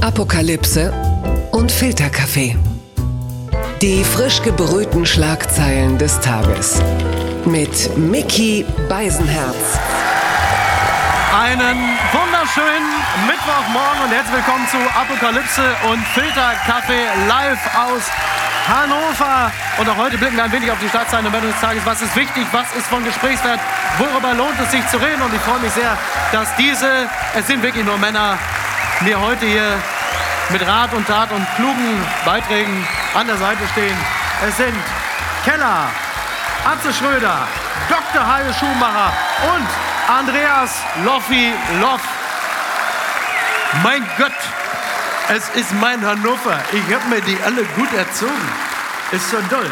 Apokalypse und Filterkaffee. Die frisch gebrühten Schlagzeilen des Tages. Mit Mickey Beisenherz. Einen wunderschönen Mittwochmorgen und herzlich willkommen zu Apokalypse und Filterkaffee live aus Hannover. Und auch heute blicken wir ein wenig auf die der Meldung des Tages. Was ist wichtig? Was ist von Gesprächswert? Worüber lohnt es sich zu reden? Und ich freue mich sehr, dass diese, es sind wirklich nur Männer, mir heute hier mit Rat und Tat und klugen Beiträgen an der Seite stehen. Es sind Keller, Atze Schröder, Dr. Hajo Schumacher und Andreas Loffi Loff. Mein Gott, es ist mein Hannover. Ich habe mir die alle gut erzogen. Ist so toll.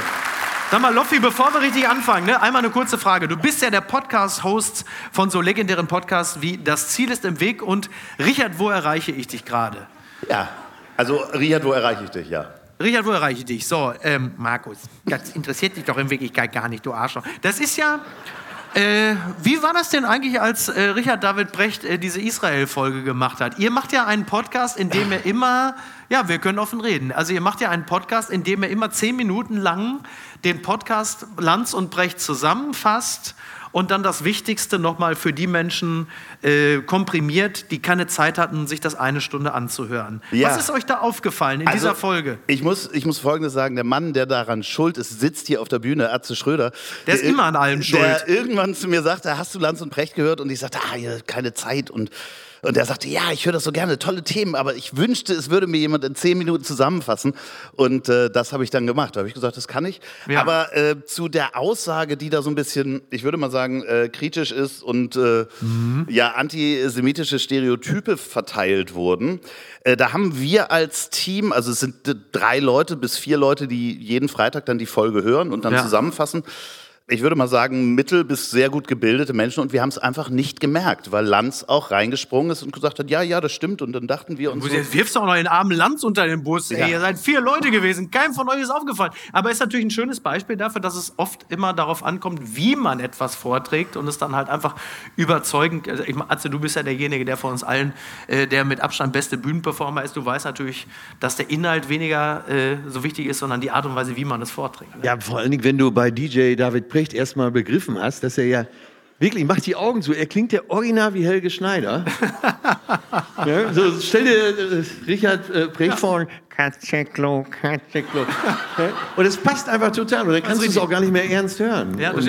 Sag mal, Loffi, bevor wir richtig anfangen, ne, einmal eine kurze Frage. Du bist ja der Podcast-Host von so legendären Podcasts wie Das Ziel ist im Weg und Richard, wo erreiche ich dich gerade? Ja, also Richard, wo erreiche ich dich, ja. Richard, wo erreiche ich dich? So, ähm, Markus, das interessiert dich doch in Wirklichkeit gar nicht, du Arschloch. Das ist ja, äh, wie war das denn eigentlich, als äh, Richard David Brecht äh, diese Israel-Folge gemacht hat? Ihr macht ja einen Podcast, in dem er immer, ja, wir können offen reden. Also ihr macht ja einen Podcast, in dem er immer zehn Minuten lang den Podcast Lanz und Brecht zusammenfasst und dann das Wichtigste nochmal für die Menschen äh, komprimiert, die keine Zeit hatten, sich das eine Stunde anzuhören. Ja. Was ist euch da aufgefallen in Also, dieser Folge? Ich muss, ich muss Folgendes sagen: Der Mann, der daran schuld ist, sitzt hier auf der Bühne, Atze Schröder. Der ist immer an allem schuld. Der irgendwann zu mir sagte: Hast du Lanz und Precht gehört? Und ich sagte: Ah, keine Zeit. Und, und er sagte: Ja, ich höre das so gerne, tolle Themen, aber ich wünschte, es würde mir jemand in zehn Minuten zusammenfassen. Und äh, das habe ich dann gemacht. Da habe ich gesagt: Das kann ich. Ja. Aber äh, zu der Aussage, die da so ein bisschen, ich würde mal sagen, äh, kritisch ist und äh, Mhm. ja, antisemitische Stereotype verteilt wurden. Äh, da haben wir als Team, also es sind drei Leute bis vier Leute, die jeden Freitag dann die Folge hören und dann Ja. zusammenfassen. Ich würde mal sagen, mittel bis sehr gut gebildete Menschen und wir haben es einfach nicht gemerkt, weil Lanz auch reingesprungen ist und gesagt hat, ja, ja, das stimmt. Und dann dachten wir uns, so, Jetzt wirfst du auch noch den armen Lanz unter den Bus. Ey, Ja. ihr seid vier Leute gewesen. Keinem von euch ist aufgefallen. Aber ist natürlich ein schönes Beispiel dafür, dass es oft immer darauf ankommt, wie man etwas vorträgt und es dann halt einfach überzeugend. Also ich meine, Atze, du bist ja derjenige, der von uns allen, äh, der mit Abstand beste Bühnenperformer ist. Du weißt natürlich, dass der Inhalt weniger äh, so wichtig ist, sondern die Art und Weise, wie man es vorträgt. ne? Ja, vor allen Dingen, wenn du bei DJ David Precht erstmal begriffen hast, dass er ja wirklich, mach die Augen zu, er klingt ja original wie Helge Schneider. ja, so, stell dir äh, Richard äh, Precht vor, Katzeklo, Katzeklo. Ja, und es passt einfach total, und dann kannst du es auch gar nicht mehr ernst hören. Ja, ich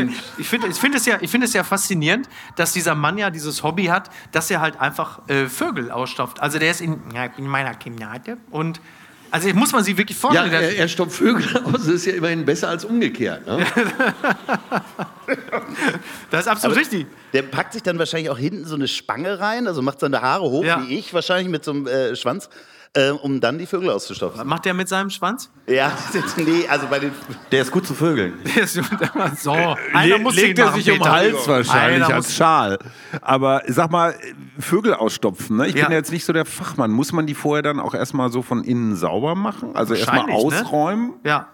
finde ich find es, ja, ich find es ja faszinierend, dass dieser Mann ja dieses Hobby hat, dass er halt einfach äh, Vögel ausstopft. Also der ist in, ja, in meiner Kinderharte und also muss man sich wirklich ja, vorstellen. der- er, er stoppt Vögel aus, das ist ja immerhin besser als umgekehrt. Ne? das ist absolut richtig. der packt sich dann wahrscheinlich auch hinten so eine Spange rein, also macht seine Haare hoch, Ja. wie ich, wahrscheinlich mit so einem äh, Schwanz, äh, um dann die Vögel auszustopfen. Macht der mit seinem Schwanz? Ja, nee, also bei den Der ist gut zu Vögeln. so, einer muss legt ihn er machen, sich um den. Hals wahrscheinlich Einer als Schal. Aber sag mal, Vögel ausstopfen, ne? ich Ja. bin ja jetzt nicht so der Fachmann. Muss man die vorher dann auch erstmal so von innen sauber machen? Also erstmal ne? ausräumen? Ja.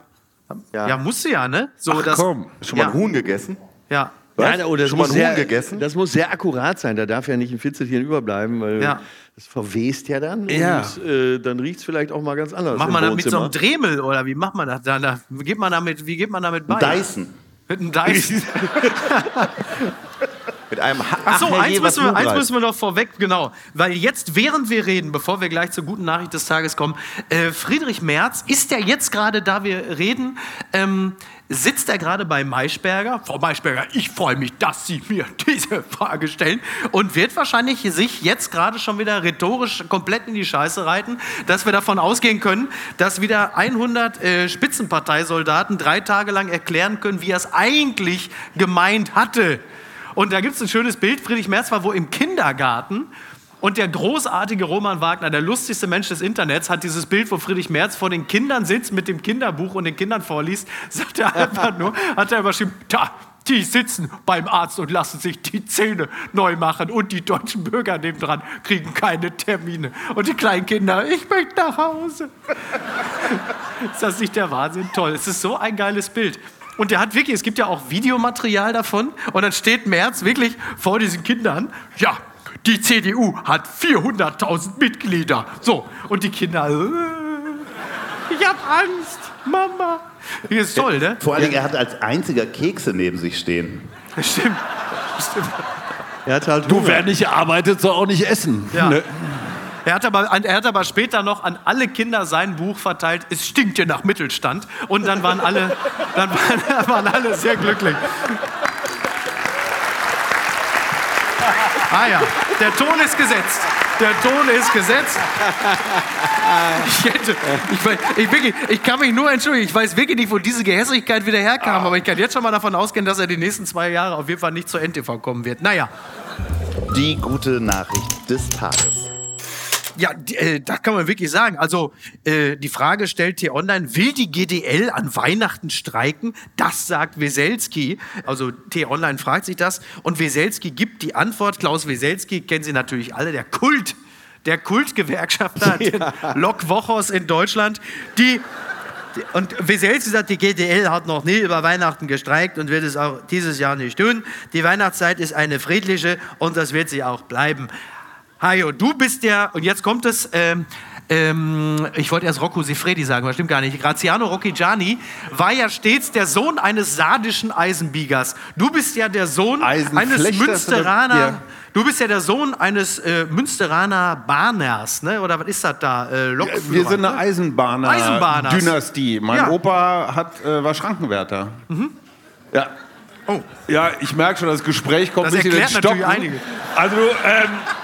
ja. musst du ja, ne? So, Ach, komm. Schon mal Ja. ein Huhn gegessen? Ja. Ja, oder das Schon mal muss Huhn sehr, gegessen? Das muss sehr akkurat sein. Da darf ja nicht ein Fitzelchen überbleiben, weil Ja. das verwest ja dann. Ja. Und äh, dann riecht es vielleicht auch mal ganz anders. Macht man das mit so einem. Dremel oder wie macht man das? Da, da, wie geht man damit, wie geht man damit bei? Dyson. Mit einem Dyson. Mit einem ha Ach so, eins, was müssen wir, eins müssen wir noch vorweg, genau. Weil jetzt, während wir reden, bevor wir gleich zur guten Nachricht des Tages kommen, äh, Friedrich Merz ist ja jetzt gerade, da wir reden, ähm, sitzt er gerade bei Maischberger. Frau Maischberger, ich freue mich, dass Sie mir diese Frage stellen. Und wird wahrscheinlich sich jetzt gerade schon wieder rhetorisch komplett in die Scheiße reiten, dass wir davon ausgehen können, dass wieder 100 äh, Spitzenparteisoldaten drei Tage lang erklären können, wie er es eigentlich gemeint hatte. Und da gibt es ein schönes Bild. Friedrich Merz war wo im Kindergarten. Und der großartige Roman Wagner, der lustigste Mensch des Internets, hat dieses Bild, wo Friedrich Merz vor den Kindern sitzt mit dem Kinderbuch und den Kindern vorliest, sagt er einfach nur, hat er überschrieben, da, die sitzen beim Arzt und lassen sich die Zähne neu machen und die deutschen Bürger nebendran kriegen keine Termine. Und die kleinen Kinder, ich möchte nach Hause. ist das nicht der Wahnsinn? Toll, es ist so ein geiles Bild. Und der hat wirklich, es gibt ja auch Videomaterial davon und dann steht Merz wirklich vor diesen Kindern, ja, die CDU hat 400.000 Mitglieder. So, und die Kinder, äh, ich hab Angst, Mama. Hier ist toll, ne? Vor allen Dingen, er hat als einziger Kekse neben sich stehen. Stimmt. Stimmt. Er hat halt Du, wer nicht arbeitet, soll auch nicht essen. Ja. Ne? Er hat, aber, er hat aber später noch an alle Kinder sein Buch verteilt, es stinkt hier nach Mittelstand. Und dann waren alle, dann waren, waren alle sehr glücklich. Ah ja, der Ton ist gesetzt. Der Ton ist gesetzt. Ich, hätte, ich, weiß, ich, wirklich, ich kann mich nur entschuldigen. Ich weiß wirklich nicht, wo diese Gehässigkeit wieder herkam. Aber ich kann jetzt schon mal davon ausgehen, dass er die nächsten zwei Jahre auf jeden Fall nicht zur NTV kommen wird. Naja. Die gute Nachricht des Tages. Ja, die, äh, da kann man wirklich sagen. Also äh, die Frage stellt hier online, will die GDL an Weihnachten streiken? Das sagt Weselski. Also T-Online fragt sich das. Und Weselski gibt die Antwort. Klaus Weselski kennen Sie natürlich alle, der Kult, der Kultgewerkschafter, ja. Lok Wochos in Deutschland, die und Weselski sagt, die GDL hat noch nie über Weihnachten gestreikt und wird es auch dieses Jahr nicht tun. Die Weihnachtszeit ist eine friedliche und das wird sie auch bleiben. Hajo, du bist der, und jetzt kommt es, ähm, ähm, ich wollte erst Rocco Sifredi sagen, aber stimmt gar nicht. Graziano Rocchigiani war ja stets der Sohn eines sardischen Eisenbiegers. Du bist ja der Sohn eines Münsteraner. ja. Du bist ja der Sohn eines äh, Münsteraner Bahners, ne? Oder was ist das da? Äh, Lokführer, Wir sind eine ne? Eisenbahner Eisenbahners. Dynastie. Mein Ja. Opa hat, äh, war Schrankenwärter. Ja. Oh. Ja, ich merke schon, das Gespräch kommt Das ein bisschen erklärt natürlich einiges. Also, ähm, ich-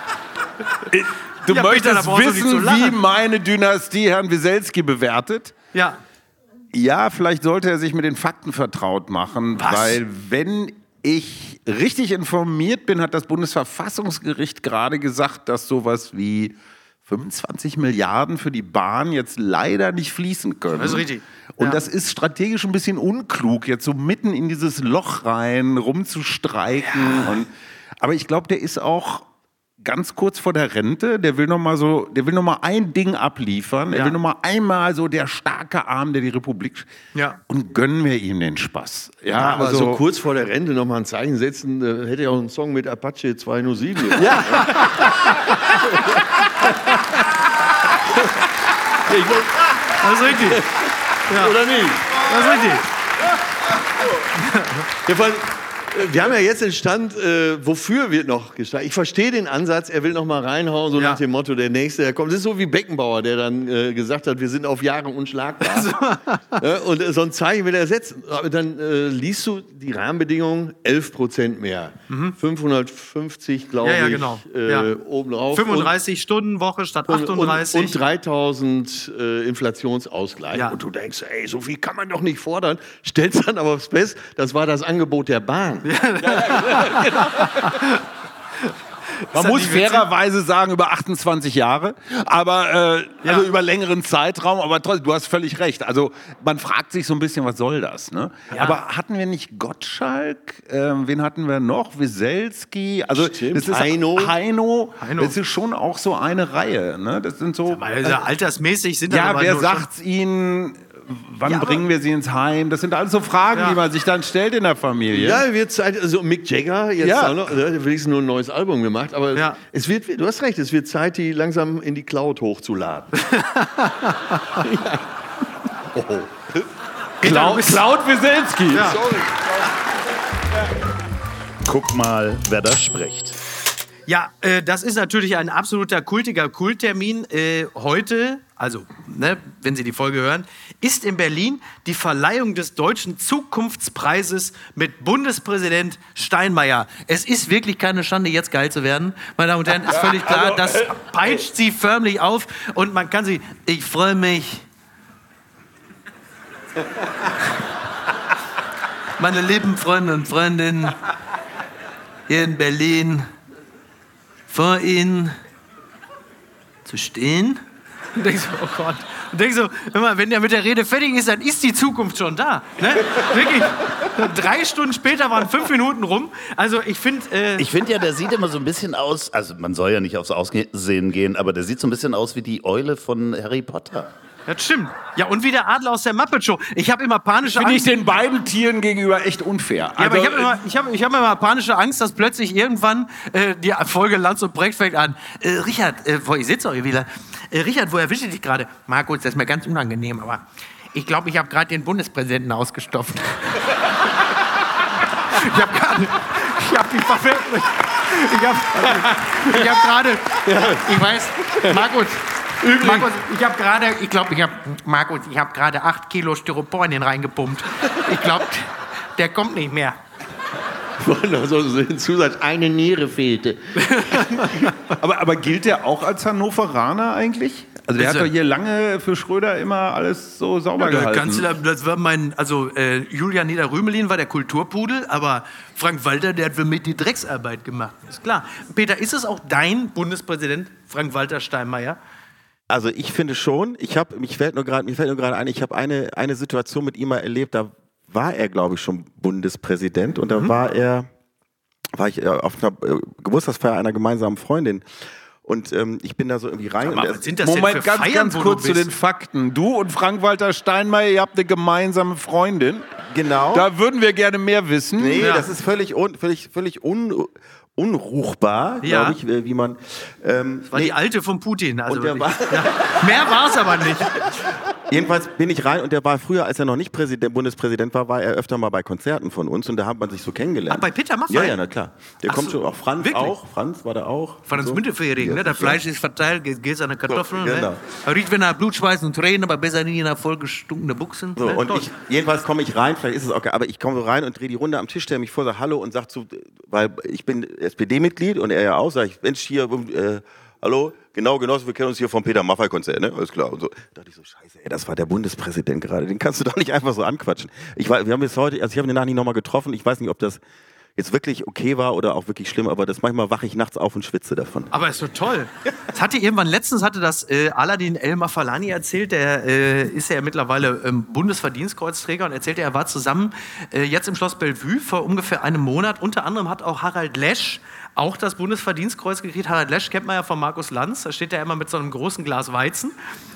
du Ja, bitte, möchtest zu wissen, wie meine Dynastie Herrn Wieselski bewertet? Ja. Ja, vielleicht sollte er sich mit den Fakten vertraut machen, Was? weil wenn ich richtig informiert bin, hat das Bundesverfassungsgericht gerade gesagt, dass sowas wie 25 Milliarden für die Bahn jetzt leider nicht fließen können. Das ist richtig. Und Ja. das ist strategisch ein bisschen unklug, jetzt so mitten in dieses Loch rein rumzustreiken. Und, aber ich glaube, der ist auch ganz kurz vor der Rente. Der will noch mal so, der will noch mal ein Ding abliefern. Er Ja. will noch mal einmal so der starke Arm, der die Republik. Ja. Und gönnen wir ihm den Spaß. Ja, Ja, aber also so kurz vor der Rente noch mal ein Zeichen setzen, äh, hätte ja auch einen Song mit Apache 207. Ja. Das ist richtig. Oder nicht? Das ist richtig. Ja, wir haben ja jetzt den Stand, äh, wofür wird noch gestreikt. Ich verstehe den Ansatz, er will noch mal reinhauen, so Ja. nach dem Motto, der Nächste, der kommt. Das ist so wie Beckenbauer, der dann äh, gesagt hat, wir sind auf Jahre unschlagbar. ja, und äh, so ein Zeichen will er setzen. Aber dann äh, liest du die Rahmenbedingungen, 11 Prozent mehr. 550, glaube Mhm. Ja, ja, ich, genau. äh, Ja. obendrauf. 35 Stunden Woche statt Und, 38. und, und 3000 äh, Inflationsausgleich. Ja. Und du denkst, ey, so viel kann man doch nicht fordern. Stellst dann aber fest, das war das Angebot der Bahn. Man das muss nicht witzig? fairerweise sagen, über 28 Jahre, aber äh, Ja. also über längeren Zeitraum, aber trotzdem, du hast völlig recht. Also man fragt sich so ein bisschen, was soll das? Ne? Ja. Aber hatten wir nicht Gottschalk? Ähm, wen hatten wir noch? Wieselski? Also Stimmt, das ist Heino. Heino. Heino. Das ist schon auch so eine Reihe. Ne? Das sind so. Also altersmäßig sind ja, aber wer sagt's ihnen? Wann Ja, bringen wir sie ins Heim? Das sind alles so Fragen, Ja. die man sich dann stellt in der Familie. Ja, wird Zeit, also Mick Jagger, jetzt Ja. auch noch, wenigstens nur ein neues Album gemacht, aber Ja. es wird, du hast recht, es wird Zeit, die langsam in die Cloud hochzuladen. oh. Peter, du bist- Cloud Wieselski. Ja. Guck mal, wer da spricht. Ja, äh, das ist natürlich ein absoluter kultiger Kulttermin. Äh, heute, also ne, wenn Sie die Folge hören, ist in Berlin die Verleihung des Deutschen Zukunftspreises mit Bundespräsident Steinmeier. Es ist wirklich keine Schande, jetzt geil zu werden. Meine Damen und Herren, ist völlig klar, das peitscht Sie förmlich auf und man kann sie, ich freue mich. Meine lieben Freunde und Freundinnen hier in Berlin vor ihnen zu stehen. Und denkst so, oh Gott. Und denkst so, mal, wenn der mit der Rede fertig ist, dann ist die Zukunft schon da. Ne? Wirklich. Drei Stunden später waren fünf Minuten rum. Also ich finde, äh, Ich finde ja, der sieht immer so ein bisschen aus, also man soll ja nicht aufs Aussehen gehen, aber der sieht so ein bisschen aus wie die Eule von Harry Potter. Das stimmt. Ja, und wie der Adler aus der Muppet Show. Ich habe immer panische Finde ich Angst. den beiden Tieren gegenüber echt unfair. Ja, aber ich habe immer, ich hab, ich hab immer panische Angst, dass plötzlich irgendwann äh, die Folge Lanz und Brecht fängt an. Äh, Richard, äh, wo, ich sitze auch hier wieder. Äh, Richard, wo erwische ich dich gerade? Markus, das ist mir ganz unangenehm, aber ich glaube, ich habe gerade den Bundespräsidenten ausgestopft. ich habe gerade, ich habe die Verwirklicht. Ich habe hab gerade, ich weiß, Markus, Markus, ich habe gerade, ich glaube, ich habe, Markus, ich habe gerade acht Kilo Styropor in den reingepumpt. Ich glaube, der kommt nicht mehr. noch so ein Zusatz, eine Niere fehlte. aber, aber gilt der auch als Hannoveraner eigentlich? Also der Ist hat doch hier lange für Schröder immer alles so sauber Der gehalten. Kanzler, das war mein, also äh, Julian Niederrümelin war der Kulturpudel, aber Frank Walter, der hat für mich die Drecksarbeit gemacht. Ist klar. Peter, ist es auch dein Bundespräsident, Frank-Walter Steinmeier? Also ich finde schon, ich habe, mich fällt nur gerade, mir fällt nur gerade ein, ich habe eine, eine Situation mit ihm mal erlebt, da war er, glaube ich, schon Bundespräsident und da war er, war ich äh, auf einer äh, Geburtstagsfeier einer gemeinsamen Freundin und ähm, ich bin da so irgendwie rein und Aber er, was sind das denn Moment, für ganz, Feiern, ganz wo kurz zu den Fakten. Du und Frank-Walter Steinmeier, ihr habt eine gemeinsame Freundin. genau. Da würden wir gerne mehr wissen. nee, Ja. das ist völlig un, völlig völlig un, unruchbar, Ja. glaube ich, äh, wie man. Ähm, War nee, die alte von Putin. Also war- ja, mehr war es aber nicht. Jedenfalls bin ich rein und der war früher, als er noch nicht Präsident, Bundespräsident war, war er öfter mal bei Konzerten von uns und da hat man sich so kennengelernt. Ach, bei Peter Maffay? Ja, ja, na klar. Der Ach kommt so, schon, auch Franz wirklich? auch. Franz war da auch. Franz so. Müntefering, ne? Das. Fleisch ist verteilt, geht, an Kartoffeln. So, genau. ne? Er riecht, wenn er Blut, Schweiß und Tränen, aber besser nie in einer vollgestunkene Buchsen. So, ne? und Toll. ich, jedenfalls komme ich rein, vielleicht ist es auch, geil, aber ich komme so rein und drehe die Runde am Tisch, stelle mich vor, sage Hallo und sage zu, weil ich bin SPD-Mitglied und er ja auch, sage ich, Mensch, hier, äh, hallo, genau, Genosse, wir kennen uns hier vom Peter Maffay-Konzert, ne? Alles klar. Und so. Da dachte ich so, scheiße, ey, das war der Bundespräsident gerade, den kannst du doch nicht einfach so anquatschen. Ich, war, wir haben jetzt heute, also ich habe ihn danach nicht nochmal getroffen, ich weiß nicht, ob das jetzt wirklich okay war oder auch wirklich schlimm, aber das manchmal wache ich nachts auf und schwitze davon. Aber ist so toll. Das hatte irgendwann letztens hatte das äh, Aladdin El Mafalani erzählt. Der äh, ist ja mittlerweile ähm, Bundesverdienstkreuzträger und erzählte, er war zusammen äh, jetzt im Schloss Bellevue vor ungefähr einem Monat. Unter anderem hat auch Harald Lesch auch das Bundesverdienstkreuz gekriegt. Harald Lesch kennt man ja von Markus Lanz. Da steht er immer mit so einem großen Glas Weizen.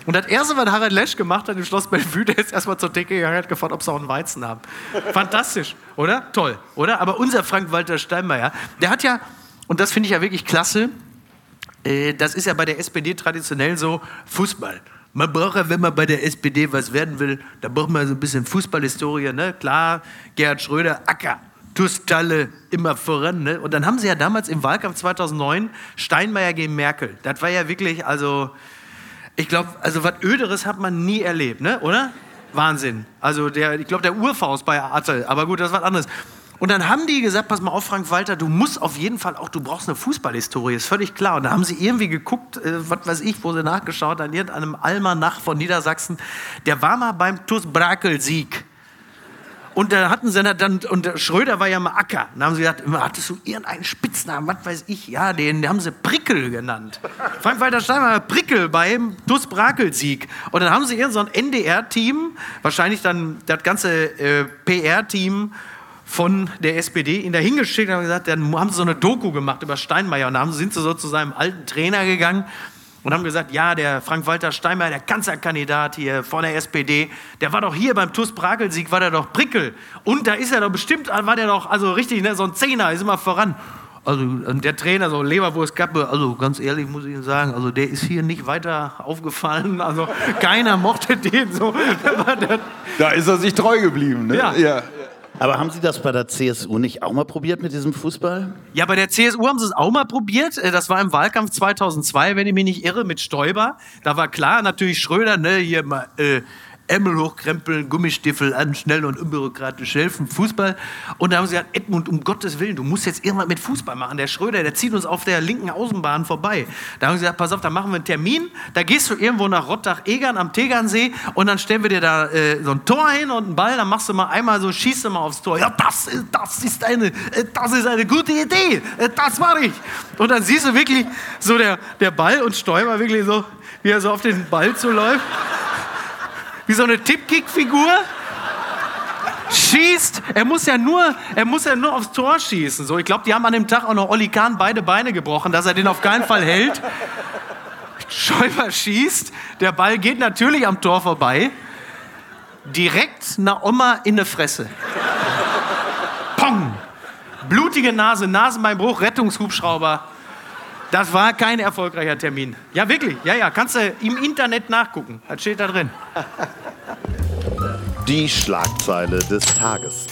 Und das erste, was Harald Lesch gemacht hat im Schloss Bellevue, der ist erstmal zur Decke gegangen und hat gefragt, ob sie auch einen Weizen haben. Fantastisch, oder? Toll, oder? Aber unser Frank-Walter Steinmeier, der hat ja, und das finde ich ja wirklich klasse, äh, das ist ja bei der SPD traditionell so Fußball. Man braucht ja, wenn man bei der SPD was werden will, da braucht man so ein bisschen Fußballhistorie. Ne? Klar, Gerhard Schröder, Acker, Tustalle, immer voran. Ne? Und dann haben sie ja damals im Wahlkampf 2009 Steinmeier gegen Merkel. Das war ja wirklich, also, ich glaube, also was Öderes hat man nie erlebt, ne? oder? Wahnsinn. Also der, ich glaube, der Urfaust bei Attel, aber gut, das ist was anderes. Und dann haben die gesagt, pass mal auf, Frank Walter, du musst auf jeden Fall auch, du brauchst eine Fußballhistorie, ist völlig klar. Und da haben sie irgendwie geguckt, äh, was weiß ich, wo sie nachgeschaut, an irgendeinem Almanach von Niedersachsen, der war mal beim TuS Brakel-Sieg. Und da hatten sie dann, und der Schröder war ja mal Acker. Dann haben sie gesagt, immer, hattest du irgendeinen Spitznamen, was weiß ich, ja, den, den haben sie Prickel genannt. Frank-Walter Steinmeier Prickel beim Dus Brakel-Sieg. Und dann haben sie irgend so ein NDR-Team, wahrscheinlich dann das ganze äh, PR-Team von der SPD ihn da hingeschickt und haben gesagt, dann haben sie so eine Doku gemacht über Steinmeier und dann sind sie so zu seinem alten Trainer gegangen und haben gesagt, ja, der Frank-Walter Steinmeier, der Kanzlerkandidat hier von der SPD, der war doch hier beim TuS Brakel-Sieg, war der doch Prickel. Und da ist er doch bestimmt, war der doch, also richtig, ne, so ein Zehner, ist immer voran. Also der Trainer, so Leberwurstkappe, also ganz ehrlich muss ich Ihnen sagen, also der ist hier nicht weiter aufgefallen. Also keiner mochte den so. Da ist er sich treu geblieben. Ne? Ja. Aber haben Sie das bei der CSU nicht auch mal probiert mit diesem Fußball? Ja, bei der CSU haben sie es auch mal probiert. Äh, Das war im Wahlkampf 2002, wenn ich mich nicht irre, mit Stoiber. Da war klar, natürlich Schröder, ne, hier mal äh, Ärmel hochkrempeln, Gummistiefel an, schnell und unbürokratisch helfen, Fußball. Und da haben sie gesagt, Edmund, um Gottes Willen, du musst jetzt irgendwas mit Fußball machen. Der Schröder, der zieht uns auf der linken Außenbahn vorbei. Da haben sie gesagt, pass auf, da machen wir einen Termin. Da gehst du irgendwo nach Rottach-Egern am Tegernsee und dann stellen wir dir da äh, so ein Tor hin und einen Ball. Dann machst du mal einmal so, schießt du mal aufs Tor. Ja, das das ist, eine, äh, das ist eine gute Idee. Äh, Das mache ich. Und dann siehst du wirklich so der, der Ball und Stoiber wirklich so, wie er so auf den Ball zuläuft wie so eine Tippkick-Figur. Schießt, er muss ja nur, er muss ja nur aufs Tor schießen. So, ich glaube, die haben an dem Tag auch noch Olli Kahn beide Beine gebrochen, dass er den auf keinen Fall hält. Schäuber schießt, der Ball geht natürlich am Tor vorbei. Direkt einer Oma in eine Fresse. Pong! Blutige Nase, Nasenbeinbruch, Rettungshubschrauber. Das war kein erfolgreicher Termin. Ja, wirklich. Ja, ja, kannst du im Internet nachgucken. Das steht da drin. Die Schlagzeile des Tages.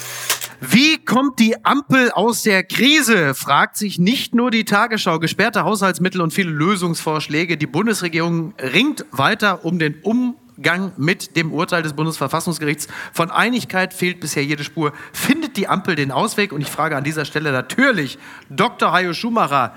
Wie kommt die Ampel aus der Krise? fragt sich nicht nur die Tagesschau. Gesperrte Haushaltsmittel und viele Lösungsvorschläge. Die Bundesregierung ringt weiter um den Umgang mit dem Urteil des Bundesverfassungsgerichts. Von Einigkeit fehlt bisher jede Spur. Findet die Ampel den Ausweg? Und ich frage an dieser Stelle natürlich Dr. Hajo Schumacher.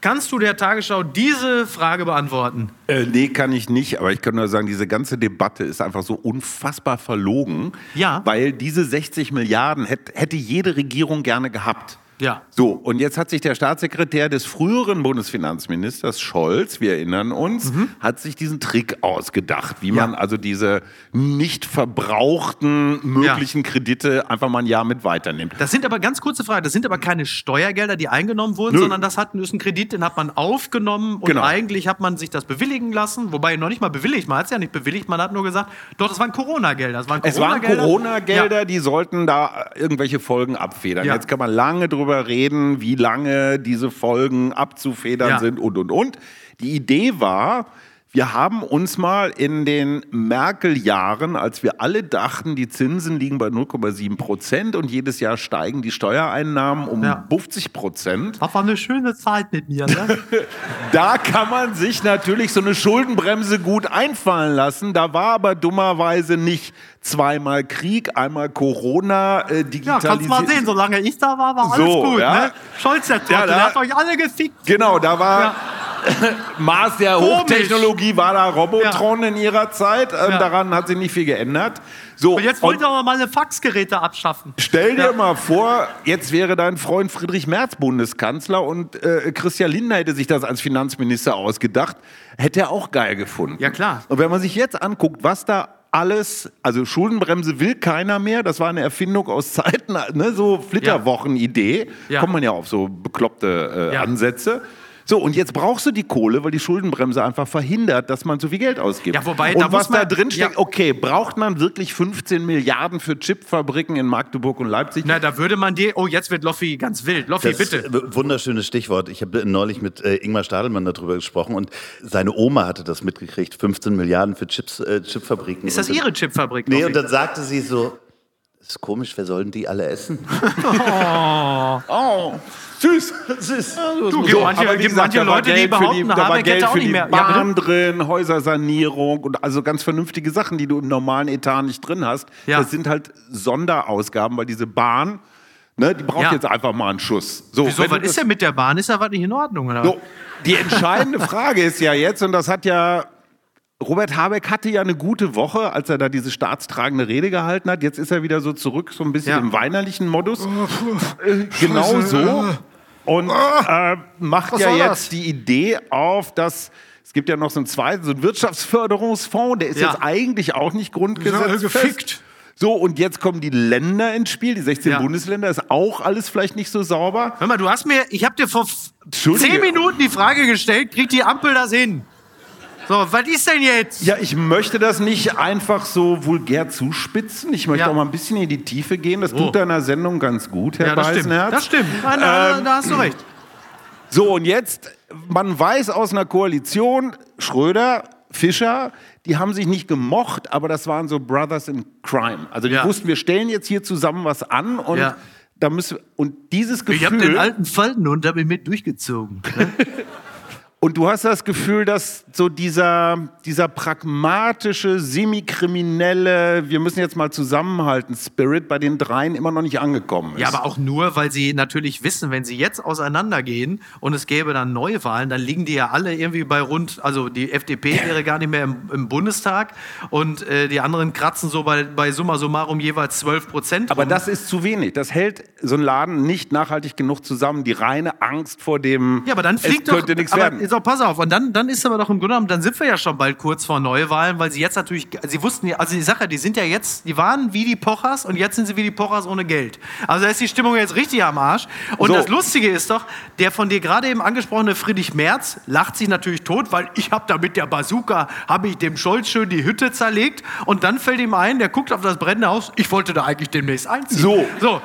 Kannst du der Tagesschau diese Frage beantworten? Äh, nee, kann ich nicht. Aber ich kann nur sagen, diese ganze Debatte ist einfach so unfassbar verlogen. Ja. Weil diese 60 Milliarden hätte, hätte jede Regierung gerne gehabt. Ja. So, und jetzt hat sich der Staatssekretär des früheren Bundesfinanzministers Scholz, wir erinnern uns, hat sich diesen Trick ausgedacht, wie man also diese nicht verbrauchten möglichen Kredite einfach mal ein Jahr mit weiternimmt. Das sind aber ganz kurze Fragen. Das sind aber keine Steuergelder, die eingenommen wurden, Nö. sondern das hat, ist ein Kredit, den hat man aufgenommen und Genau. eigentlich hat man sich das bewilligen lassen. Wobei noch nicht mal bewilligt. Man hat es ja nicht bewilligt. Man hat nur gesagt, doch, das waren Corona-Gelder. Das waren Es waren Corona-Gelder. Corona-Gelder, Ja. die sollten da irgendwelche Folgen abfedern. Ja. Jetzt kann man lange drüber reden, wie lange diese Folgen abzufedern Ja. sind und, und, und. Die Idee war, wir haben uns mal in den Merkel-Jahren, als wir alle dachten, die Zinsen liegen bei 0,7 Prozent und jedes Jahr steigen die Steuereinnahmen um Ja. 50 Prozent, Das war eine schöne Zeit mit mir. Ne? da kann man sich natürlich so eine Schuldenbremse gut einfallen lassen. Da war aber dummerweise nicht zweimal Krieg, einmal Corona, äh, Ja, Digitalisierung. kannst mal sehen, solange ich da war, war alles So, gut. ja. Ne? Scholz, der Trottel, Ja, da- der hat euch alle gefickt. Genau, da war Maß der Komisch. Hochtechnologie war da Robotron in ihrer Zeit. Ähm, Ja. Daran hat sich nicht viel geändert. So, Und jetzt wollt ihr aber mal eine Faxgeräte abschaffen. Stell dir Ja. mal vor, jetzt wäre dein Freund Friedrich Merz Bundeskanzler und äh, Christian Lindner hätte sich das als Finanzminister ausgedacht. Hätte er auch geil gefunden. Ja, klar. Und wenn man sich jetzt anguckt, was da alles, also Schuldenbremse will keiner mehr, das war eine Erfindung aus Zeiten, ne, so Flitterwochen-Idee, Ja. kommt man ja auf so bekloppte äh, Ja. Ansätze. So, und jetzt brauchst du die Kohle, weil die Schuldenbremse einfach verhindert, dass man so viel Geld ausgibt. Ja, wobei, und da was muss man- da drin steckt, ja. okay, braucht man wirklich 15 Milliarden für Chipfabriken in Magdeburg und Leipzig? Na, da würde man dir. Oh, jetzt wird Loffi ganz wild. Loffi, Das bitte. ist ein wunderschönes Stichwort. Ich habe neulich mit äh, Ingmar Stadelmann darüber gesprochen und seine Oma hatte das mitgekriegt. 15 Milliarden für Chips, äh, Chipfabriken. Ist das Und Ihre Chipfabrik? Nee, Loffi? und dann sagte sie so, ist komisch, wer sollen die alle essen? Oh, süß. Süß. Du, gibt manche, gibt gesagt, manche Leute, die Geld für behaupten, da war Habeck Geld auch für nicht die mehr. Ja, Bahn bitte? drin, Häusersanierung und also ganz vernünftige Sachen, die du im normalen Etat nicht drin hast. Ja. Das sind halt Sonderausgaben, weil diese Bahn, ne, die braucht Ja. jetzt einfach mal einen Schuss. So, Wieso, du was ist denn mit der Bahn? Ist da was nicht in Ordnung? Oder? So, die entscheidende Frage ist ja jetzt, und das hat ja Robert Habeck hatte ja eine gute Woche, als er da diese staatstragende Rede gehalten hat. Jetzt ist er wieder so zurück, so ein bisschen Ja. im weinerlichen Modus. Äh, genau so. Und äh, macht ja soll jetzt das? die Idee auf, dass es gibt ja noch so einen zweiten, so einen Wirtschaftsförderungsfonds, der ist Ja. jetzt eigentlich auch nicht grundgesetzfest. gefickt. So, und jetzt kommen die Länder ins Spiel, die 16 Ja. Bundesländer, ist auch alles vielleicht nicht so sauber. Hör mal, du hast mir, ich habe dir vor f- Entschuldige. zehn Minuten die Frage gestellt, kriegt die Ampel das hin? So, was ist denn jetzt? Ja, ich möchte das nicht einfach so vulgär zuspitzen. Ich möchte Ja. auch mal ein bisschen in die Tiefe gehen. Das Oh. tut deiner Sendung ganz gut, Herr Ja, das stimmt. Beisenherz. Das stimmt. Nein, da, Ähm, da hast du recht. So, und jetzt, man weiß aus einer Koalition, Schröder, Fischer, die haben sich nicht gemocht, aber das waren so Brothers in Crime. Also die Ja. wussten, wir stellen jetzt hier zusammen was an und Ja. da müssen wir, und dieses Ich habe den Gefühl, alten Faltenhund ich mit durchgezogen. und du hast das Gefühl, dass so dieser, dieser pragmatische, semi-kriminelle, wir müssen jetzt mal zusammenhalten, Spirit bei den dreien immer noch nicht angekommen ist. Ja, aber auch nur, weil sie natürlich wissen, wenn sie jetzt auseinandergehen und es gäbe dann Neuwahlen, dann liegen die ja alle irgendwie bei rund, also die FDP wäre gar nicht mehr im, im Bundestag und äh, die anderen kratzen so bei, bei summa summarum jeweils 12 Prozent. Aber das ist zu wenig. Das hält so einen Laden nicht nachhaltig genug zusammen. Die reine Angst vor dem, ja, aber dann fliegt es doch, könnte nichts aber werden. So, pass auf. Und dann, dann ist aber doch im Grunde genommen, dann sind wir ja schon bald kurz vor Neuwahlen, weil sie jetzt natürlich, sie wussten ja, also die Sache, die sind ja jetzt, die waren wie die Pochers und jetzt sind sie wie die Pochers ohne Geld. Also da ist die Stimmung jetzt richtig am Arsch. Und So. das Lustige ist doch, der von dir gerade eben angesprochene Friedrich Merz lacht sich natürlich tot, weil ich habe da mit der Bazooka, habe ich dem Scholz schön die Hütte zerlegt und dann fällt ihm ein, der guckt auf das brennende Haus, ich wollte da eigentlich demnächst einziehen. So. So,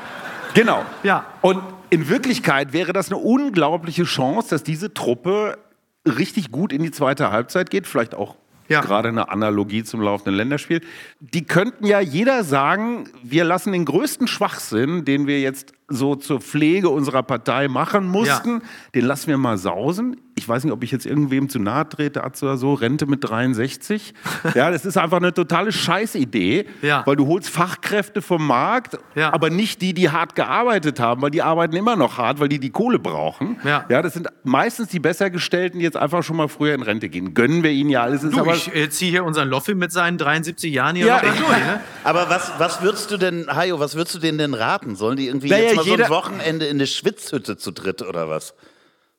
Genau. Ja. Und in Wirklichkeit wäre das eine unglaubliche Chance, dass diese Truppe richtig gut in die zweite Halbzeit geht, vielleicht auch Ja. gerade eine Analogie zum laufenden Länderspiel. Die könnten ja jeder sagen, wir lassen den größten Schwachsinn, den wir jetzt so zur Pflege unserer Partei machen mussten, den lassen wir mal sausen. Ich weiß nicht, ob ich jetzt irgendwem zu nahe trete, Atze oder so, Rente mit 63. Ja, das ist einfach eine totale Scheißidee, Ja. weil du holst Fachkräfte vom Markt, Ja. aber nicht die, die hart gearbeitet haben, weil die arbeiten immer noch hart, weil die die Kohle brauchen. Ja. ja das sind meistens die Bessergestellten, die jetzt einfach schon mal früher in Rente gehen. Gönnen wir ihnen ja alles. Ist du, aber ich äh, ziehe hier unseren Loffi mit seinen 73 Jahren hier Ja. durch. Ne? Aber was, was würdest du denn, Hajo, was würdest du denen denn raten? Sollen die irgendwie Naja, jetzt mal so ein Wochenende in eine Schwitzhütte zu dritt oder was?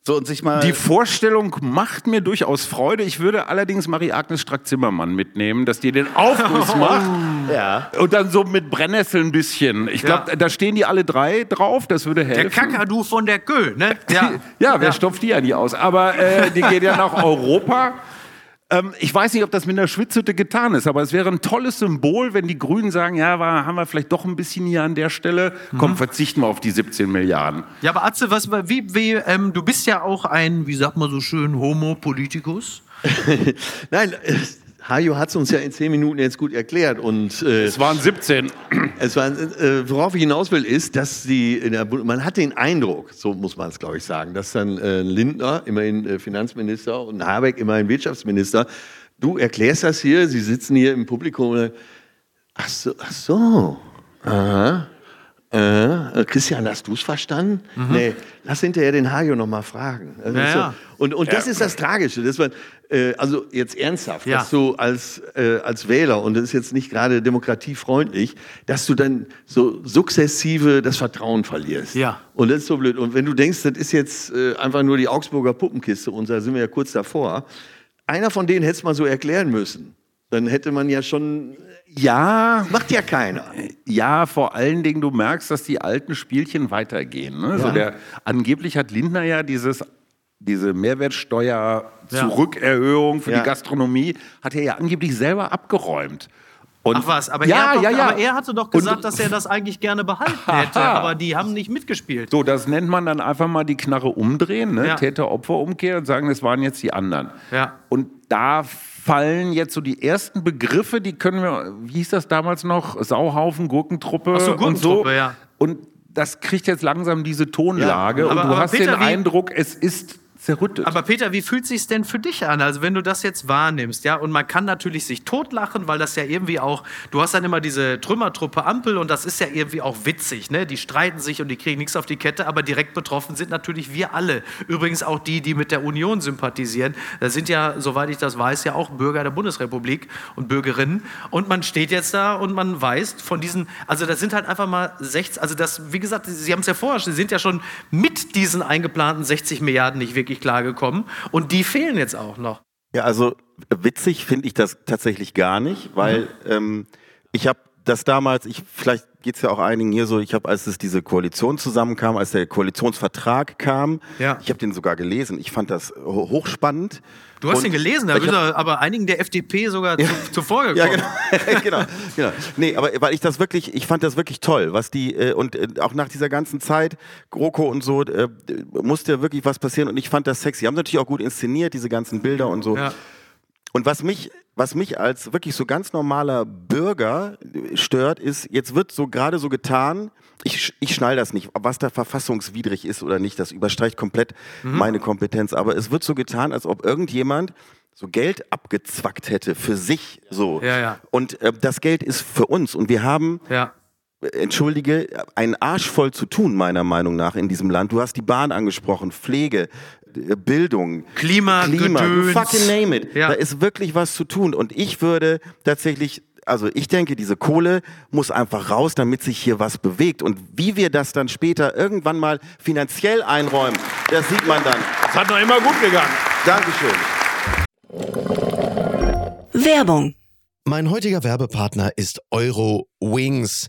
So und sich mal. die Vorstellung macht mir durchaus Freude. Ich würde allerdings Marie-Agnes Strack-Zimmermann mitnehmen, dass die den Aufguss macht ja. und dann so mit Brennnessel ein bisschen. Ich glaube, Ja. da stehen die alle drei drauf, das würde helfen. Der Kakadu von der Kö, ne? Ja, Ja, wer stopft die ja nie aus? Aber äh, die geht ja nach Europa. Ähm, ich weiß nicht, ob das mit einer Schwitzhütte getan ist, aber es wäre ein tolles Symbol, wenn die Grünen sagen, ja, war, haben wir vielleicht doch ein bisschen hier an der Stelle. Komm, verzichten wir auf die 17 Milliarden. Ja, aber Atze, was, wie, wie, ähm, du bist ja auch ein, wie sagt man so schön, Homo Politikus. Nein, äh, Hajo hat es uns ja in zehn Minuten jetzt gut erklärt und äh, Es waren 17. es war, äh, worauf ich hinaus will, ist, dass die man hat den Eindruck, so muss man es glaube ich sagen, dass dann äh, Lindner, immerhin äh, Finanzminister und Habeck, immerhin Wirtschaftsminister, du erklärst das hier, sie sitzen hier im Publikum und ach so, ach so, aha. Äh, Christian, hast du es verstanden? Nee, lass hinterher den Hajo noch mal fragen. Das Ja, ist so. Und, und das ist das Tragische, dass man, äh, also jetzt ernsthaft, Ja. dass du als, äh, als Wähler, und das ist jetzt nicht gerade demokratiefreundlich, dass du dann so sukzessive das Vertrauen verlierst. Ja. Und das ist so blöd. Und wenn du denkst, das ist jetzt äh, einfach nur die Augsburger Puppenkiste, und da sind wir ja kurz davor, einer von denen hätte es mal so erklären müssen. Dann hätte man ja schon, Ja, macht ja keiner. ja, vor allen Dingen, du merkst, dass die alten Spielchen weitergehen. Ne? So Ja. der, angeblich hat Lindner ja dieses, diese Mehrwertsteuer Ja. Zurückerhöhung für Ja. die Gastronomie, hat er ja angeblich selber abgeräumt. Und Ach was, aber, ja, er, doch, ja, ja. aber er hatte doch Und- gesagt, dass er das eigentlich gerne behalten hätte, aber die haben nicht mitgespielt. So, das nennt man dann einfach mal die Knarre umdrehen, ne? Täter-Opfer-Umkehr und sagen, das waren jetzt die anderen. Ja. Und da fallen jetzt so die ersten Begriffe, die können wir, wie hieß das damals noch? Sauhaufen, Gurkentruppe, Ach so, und Gurkentruppe, so. ja. Und das kriegt jetzt langsam diese Tonlage Ja, und aber- du aber hast Peter, den Eindruck, es ist zerrüttet. Aber Peter, wie fühlt sich's denn für dich an? Also wenn du das jetzt wahrnimmst, ja, und man kann natürlich sich totlachen, weil das ja irgendwie auch, du hast dann immer diese Trümmertruppe Ampel und das ist ja irgendwie auch witzig, ne? Die streiten sich und die kriegen nichts auf die Kette, aber direkt betroffen sind natürlich wir alle. Übrigens auch die, die mit der Union sympathisieren. Das sind ja, soweit ich das weiß, ja auch Bürger der Bundesrepublik und Bürgerinnen. Und man steht jetzt da und man weiß von diesen, also das sind halt einfach mal 60, also das, wie gesagt, Sie haben es ja vorher, Sie sind ja schon mit diesen eingeplanten 60 Milliarden nicht wirklich klargekommen und die fehlen jetzt auch noch. Ja, also witzig finde ich das tatsächlich gar nicht, weil ähm, ich habe das damals, ich vielleicht geht es ja auch einigen hier so, ich habe, als es diese Koalition zusammenkam, als der Koalitionsvertrag kam, Ja. ich habe den sogar gelesen, ich fand das ho- hochspannend. Du hast Und den gelesen, da bist hab- du aber einigen der FDP sogar zu, zuvor Ja, gekommen. genau. genau, genau. Nee, aber weil ich das wirklich, ich fand das wirklich toll, was die, äh, und äh, auch nach dieser ganzen Zeit, GroKo und so, äh, musste ja wirklich was passieren und ich fand das sexy. Haben natürlich auch gut inszeniert, diese ganzen Bilder und so. Ja. Und was mich, was mich als wirklich so ganz normaler Bürger stört, ist, jetzt wird so gerade so getan, ich, ich schnall das nicht, was da verfassungswidrig ist oder nicht, das überstreicht komplett Mhm. meine Kompetenz. Aber es wird so getan, als ob irgendjemand so Geld abgezwackt hätte für sich so. Ja, ja. Und äh, das Geld ist für uns und wir haben Ja. Entschuldige, einen Arsch voll zu tun, meiner Meinung nach, in diesem Land. Du hast die Bahn angesprochen, Pflege, äh, Bildung, Klima, Klima, Gedöns. you fucking name it. Ja. Da ist wirklich was zu tun. Und ich würde tatsächlich Also ich denke, diese Kohle muss einfach raus, damit sich hier was bewegt. Und wie wir das dann später irgendwann mal finanziell einräumen, das sieht man dann. Das hat noch immer gut gegangen. Dankeschön. Werbung. Mein heutiger Werbepartner ist Euro Wings.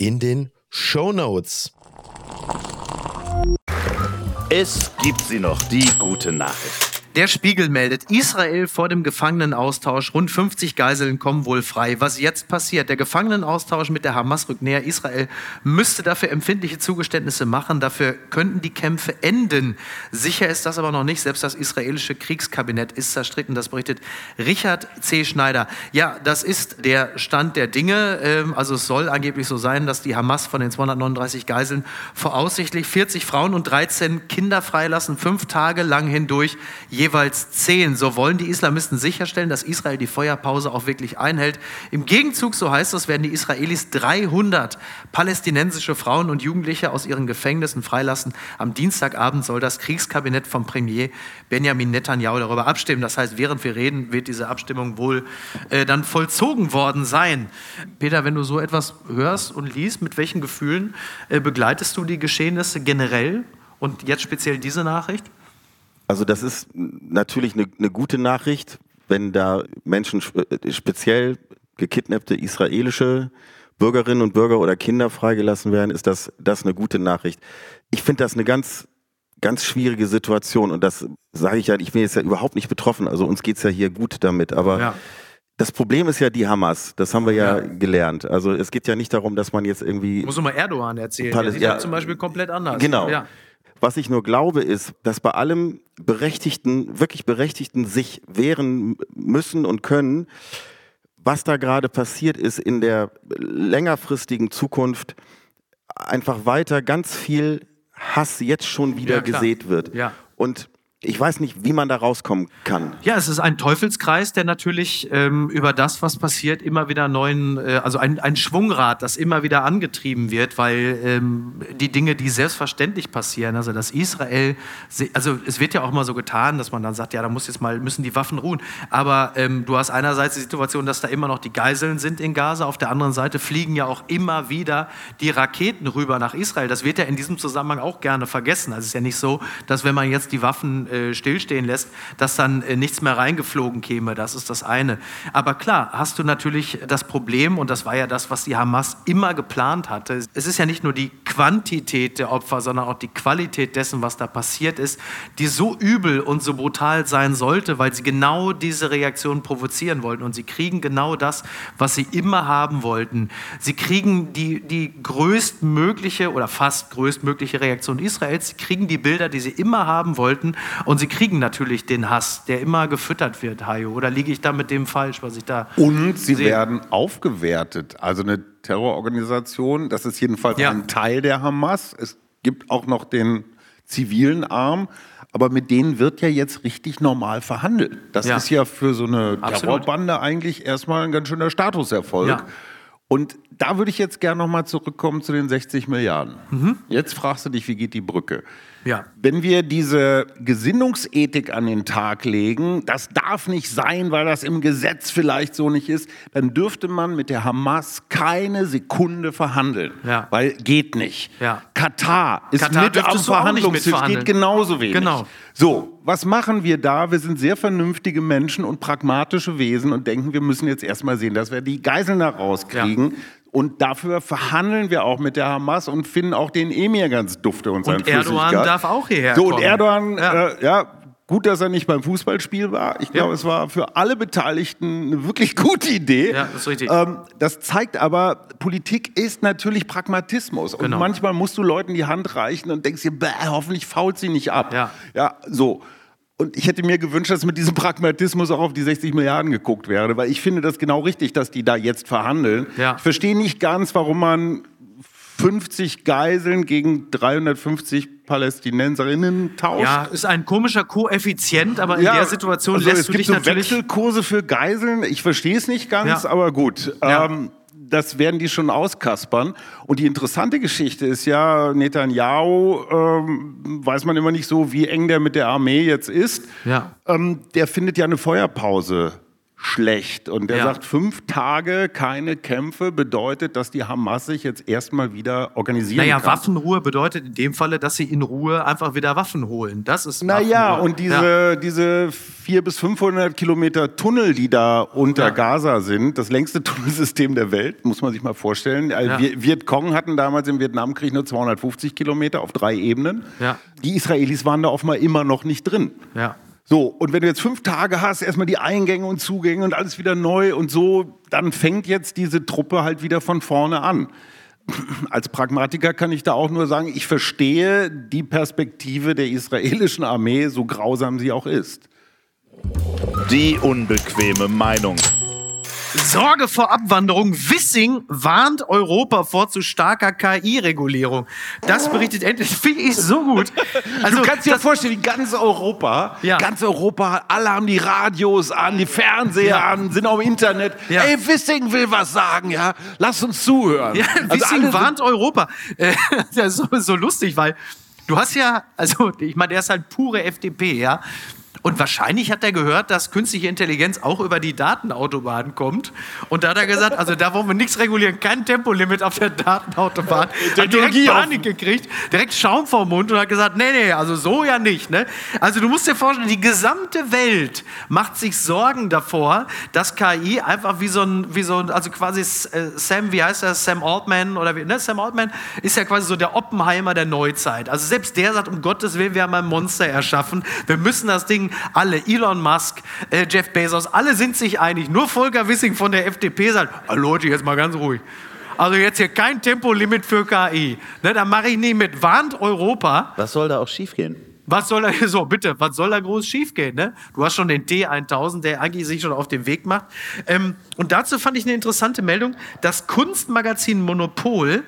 in den Show Notes. Es gibt sie noch, die gute Nachricht. Der Spiegel meldet, Israel vor dem Gefangenenaustausch. Rund 50 Geiseln kommen wohl frei. Was jetzt passiert? Der Gefangenenaustausch mit der Hamas rückt näher. Israel müsste dafür empfindliche Zugeständnisse machen. Dafür könnten die Kämpfe enden. Sicher ist das aber noch nicht. Selbst das israelische Kriegskabinett ist zerstritten. Das berichtet Richard C. Schneider. Ja, das ist der Stand der Dinge. Ähm, also es soll angeblich so sein, dass die Hamas von den 239 Geiseln voraussichtlich 40 Frauen und 13 Kinder freilassen. Fünf Tage lang hindurch jeweils zehn. So wollen die Islamisten sicherstellen, dass Israel die Feuerpause auch wirklich einhält. Im Gegenzug, so heißt es, werden die Israelis 300 palästinensische Frauen und Jugendliche aus ihren Gefängnissen freilassen. Am Dienstagabend soll das Kriegskabinett vom Premier Benjamin Netanyahu darüber abstimmen. Das heißt, während wir reden, wird diese Abstimmung wohl äh, dann vollzogen worden sein. Peter, wenn du so etwas hörst und liest, mit welchen Gefühlen äh, begleitest du die Geschehnisse generell und jetzt speziell diese Nachricht? Also das ist natürlich eine, eine gute Nachricht, wenn da Menschen äh, speziell gekidnappte israelische Bürgerinnen und Bürger oder Kinder freigelassen werden, ist das, das eine gute Nachricht. Ich finde das eine ganz, ganz schwierige Situation und das sage ich ja, ich bin jetzt ja überhaupt nicht betroffen, also uns geht es ja hier gut damit, aber ja. Das Problem ist ja die Hamas, das haben wir ja, ja, gelernt. Also es geht ja nicht darum, dass man jetzt irgendwie. Muss mal Erdogan erzählen. Der sieht ja, zum Beispiel komplett anders. Genau. Ja. Was ich nur glaube, ist, dass bei allem Berechtigten, wirklich Berechtigten sich wehren müssen und können, was da gerade passiert ist in der längerfristigen Zukunft, einfach weiter ganz viel Hass jetzt schon wieder ja, gesät wird. Ja. Und ich weiß nicht, wie man da rauskommen kann. Ja, es ist ein Teufelskreis, der natürlich ähm, über das, was passiert, immer wieder neuen, äh, also ein, ein Schwungrad, das immer wieder angetrieben wird, weil ähm, die Dinge, die selbstverständlich passieren, also dass Israel, also es wird ja auch immer so getan, dass man dann sagt, ja, da muss jetzt mal, müssen die Waffen ruhen. Aber ähm, du hast einerseits die Situation, dass da immer noch die Geiseln sind in Gaza, auf der anderen Seite fliegen ja auch immer wieder die Raketen rüber nach Israel. Das wird ja in diesem Zusammenhang auch gerne vergessen. Also es ist ja nicht so, dass wenn man jetzt die Waffen äh, stillstehen lässt, dass dann äh, nichts mehr reingeflogen käme. Das ist das eine. Aber klar, hast du natürlich das Problem, und das war ja das, was die Hamas immer geplant hatte. Es ist ja nicht nur die Quantität der Opfer, sondern auch die Qualität dessen, was da passiert ist, die so übel und so brutal sein sollte, weil sie genau diese Reaktion provozieren wollten. Und sie kriegen genau das, was sie immer haben wollten. Sie kriegen die, die größtmögliche oder fast größtmögliche Reaktion Israels. Sie kriegen die Bilder, die sie immer haben wollten. Und sie kriegen natürlich den Hass, der immer gefüttert wird, Hajo. Oder liege ich da mit dem falsch, was ich da. Und sie sehe? werden aufgewertet. Also eine Terrororganisation, das ist jedenfalls Ja. ein Teil der Hamas. Es gibt auch noch den zivilen Arm. Aber mit denen wird ja jetzt richtig normal verhandelt. Das Ja. ist ja für so eine Absolut. Terrorbande eigentlich erstmal ein ganz schöner Statuserfolg. Ja. Und da würde ich jetzt gerne nochmal zurückkommen zu den 60 Milliarden. Mhm. Jetzt fragst du dich, wie geht die Brücke? Ja. Wenn wir diese Gesinnungsethik an den Tag legen, das darf nicht sein, weil das im Gesetz vielleicht so nicht ist, dann dürfte man mit der Hamas keine Sekunde verhandeln. Ja. Weil geht nicht. Ja. Katar ist Katar mit am Verhandlungstisch, geht genauso wenig. Genau. So, was machen wir da? Wir sind sehr vernünftige Menschen und pragmatische Wesen und denken, wir müssen jetzt erstmal sehen, dass wir die Geiseln da rauskriegen. Und dafür verhandeln wir auch mit der Hamas und finden auch den Emir ganz dufte und, sein Und Erdogan darf auch hierher So, und. Erdogan, Ja. Äh, ja, gut, dass er nicht beim Fußballspiel war. Ich glaube, Ja. es war für alle Beteiligten eine wirklich gute Idee. Ja, das ist richtig. Ähm, das zeigt aber, Politik ist natürlich Pragmatismus. Und Genau. manchmal musst du Leuten die Hand reichen und denkst dir, hoffentlich fault sie nicht ab. Ja. ja, so. Und ich hätte mir gewünscht, dass mit diesem Pragmatismus auch auf die 60 Milliarden geguckt wäre, weil ich finde das genau richtig, dass die da jetzt verhandeln. Ja. Ich verstehe nicht ganz, warum man 50 Geiseln gegen 350 Palästinenserinnen tauscht. Ja, ist ein komischer Koeffizient, aber in der Situation also lässt es du gibt dich so natürlich. Wechselkurse für Geiseln. Ich verstehe es nicht ganz, Ja. aber gut. Ja. Ähm, das werden die schon auskaspern. Und die interessante Geschichte ist ja, Netanyahu, ähm, weiß man immer nicht so, wie eng der mit der Armee jetzt ist. Ja. Ähm, der findet ja eine Feuerpause schlecht. Und der Ja. sagt, fünf Tage keine Kämpfe bedeutet, dass die Hamas sich jetzt erstmal wieder organisieren Naja, kann. Waffenruhe bedeutet in dem Falle, dass sie in Ruhe einfach wieder Waffen holen. Das ist Naja, und diese, diese 400 bis 500 Kilometer Tunnel, die da unter Ja. Gaza sind, das längste Tunnelsystem der Welt, muss man sich mal vorstellen. Äh, Ja. Wir- Vietcong hatten damals im Vietnamkrieg nur 250 Kilometer auf drei Ebenen. Ja. Die Israelis waren da offenbar immer noch nicht drin. Ja. So, und wenn du jetzt fünf Tage hast, erstmal die Eingänge und Zugänge und alles wieder neu und so, dann fängt jetzt diese Truppe halt wieder von vorne an. Als Pragmatiker kann ich da auch nur sagen, ich verstehe die Perspektive der israelischen Armee, so grausam sie auch ist. Die unbequeme Meinung. Sorge vor Abwanderung. Wissing warnt Europa vor zu starker KI-Regulierung. Das berichtet endlich. Finde ich so gut. Also, du kannst dir das- vorstellen, ganz Europa, Ja. ganz Europa, alle haben die Radios an, die Fernseher Ja. an, sind auch im Internet. Ja. Ey, Wissing will was sagen, ja? Lass uns zuhören. Ja, Also Wissing warnt Europa. Äh, das ist so, so lustig, weil du hast ja, also ich meine, der ist halt pure FDP, ja. Und wahrscheinlich hat er gehört, dass künstliche Intelligenz auch über die Datenautobahn kommt. Und da hat er gesagt, also da wollen wir nichts regulieren, kein Tempolimit auf der Datenautobahn. Hat direkt Panik gekriegt, direkt Schaum vom Mund und hat gesagt, nee, nee, also so ja nicht. Ne? Also du musst dir vorstellen, die gesamte Welt macht sich Sorgen davor, dass KI einfach wie so ein, wie so ein also quasi äh, Sam, wie heißt er, Sam Altman oder wie, ne? Sam Altman ist ja quasi so der Oppenheimer der Neuzeit. Also selbst der sagt, um Gottes Willen, wir haben ein Monster erschaffen. Wir müssen das Ding alle, Elon Musk, äh, Jeff Bezos, alle sind sich einig. Nur Volker Wissing von der FDP sagt, ah, Leute, jetzt mal ganz ruhig. Also jetzt hier kein Tempolimit für KI. Ne, da mache ich nie mit. Warnt Europa. Was soll da auch schiefgehen? Was soll da so, bitte, was soll da groß schiefgehen? Ne? Du hast schon den T1000, der eigentlich sich schon auf den Weg macht. Ähm, und dazu fand ich eine interessante Meldung. Das Kunstmagazin Monopol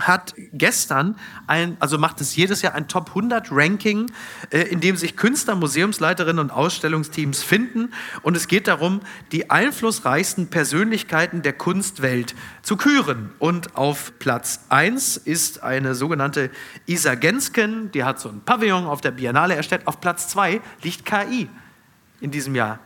hat gestern ein, also macht es jedes Jahr ein Top 100 Ranking, äh, in dem sich Künstler, Museumsleiterinnen und Ausstellungsteams finden. Und es geht darum, die einflussreichsten Persönlichkeiten der Kunstwelt zu küren. Und auf Platz 1 ist eine sogenannte Isa Gensken, die hat so ein Pavillon auf der Biennale erstellt. Auf Platz 2 liegt KI in diesem Jahr.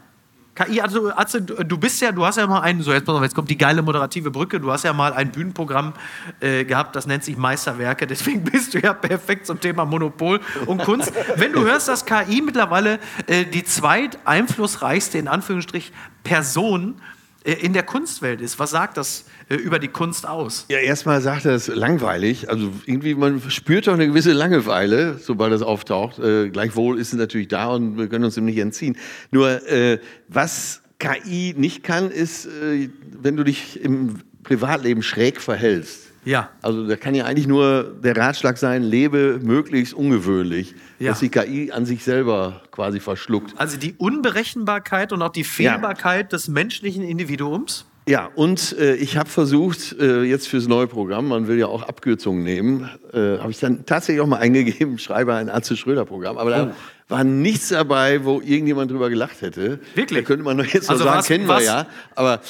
KI, also, also du bist ja, du hast ja mal einen, so jetzt, pass auf, jetzt kommt die geile moderative Brücke, du hast ja mal ein Bühnenprogramm äh, gehabt, das nennt sich Meisterwerke, deswegen bist du ja perfekt zum Thema Monopol und Kunst. Wenn du hörst, dass KI mittlerweile äh, die zweit einflussreichste, in Anführungsstrich, Person äh, in der Kunstwelt ist, was sagt das äh, über die Kunst aus? Ja, erstmal sagt er es langweilig. Also irgendwie, man spürt doch eine gewisse Langeweile, sobald das auftaucht. Äh, gleichwohl ist es natürlich da und wir können uns dem nicht entziehen. Nur, äh, was KI nicht kann, ist, äh, wenn du dich im Privatleben schräg verhältst. Ja. Also da kann ja eigentlich nur der Ratschlag sein, lebe möglichst ungewöhnlich, Ja. dass die KI an sich selber quasi verschluckt. Also die Unberechenbarkeit und auch die Fehlbarkeit des menschlichen Individuums. Ja, und äh, ich habe versucht, äh, jetzt fürs neue Programm, man will ja auch Abkürzungen nehmen, äh, habe ich dann tatsächlich auch mal eingegeben, schreibe ein Atze Schröder-Programm. Aber da war nichts dabei, wo irgendjemand drüber gelacht hätte. Wirklich? Da könnte man doch jetzt Also noch sagen, was- kennen was- wir ja. Aber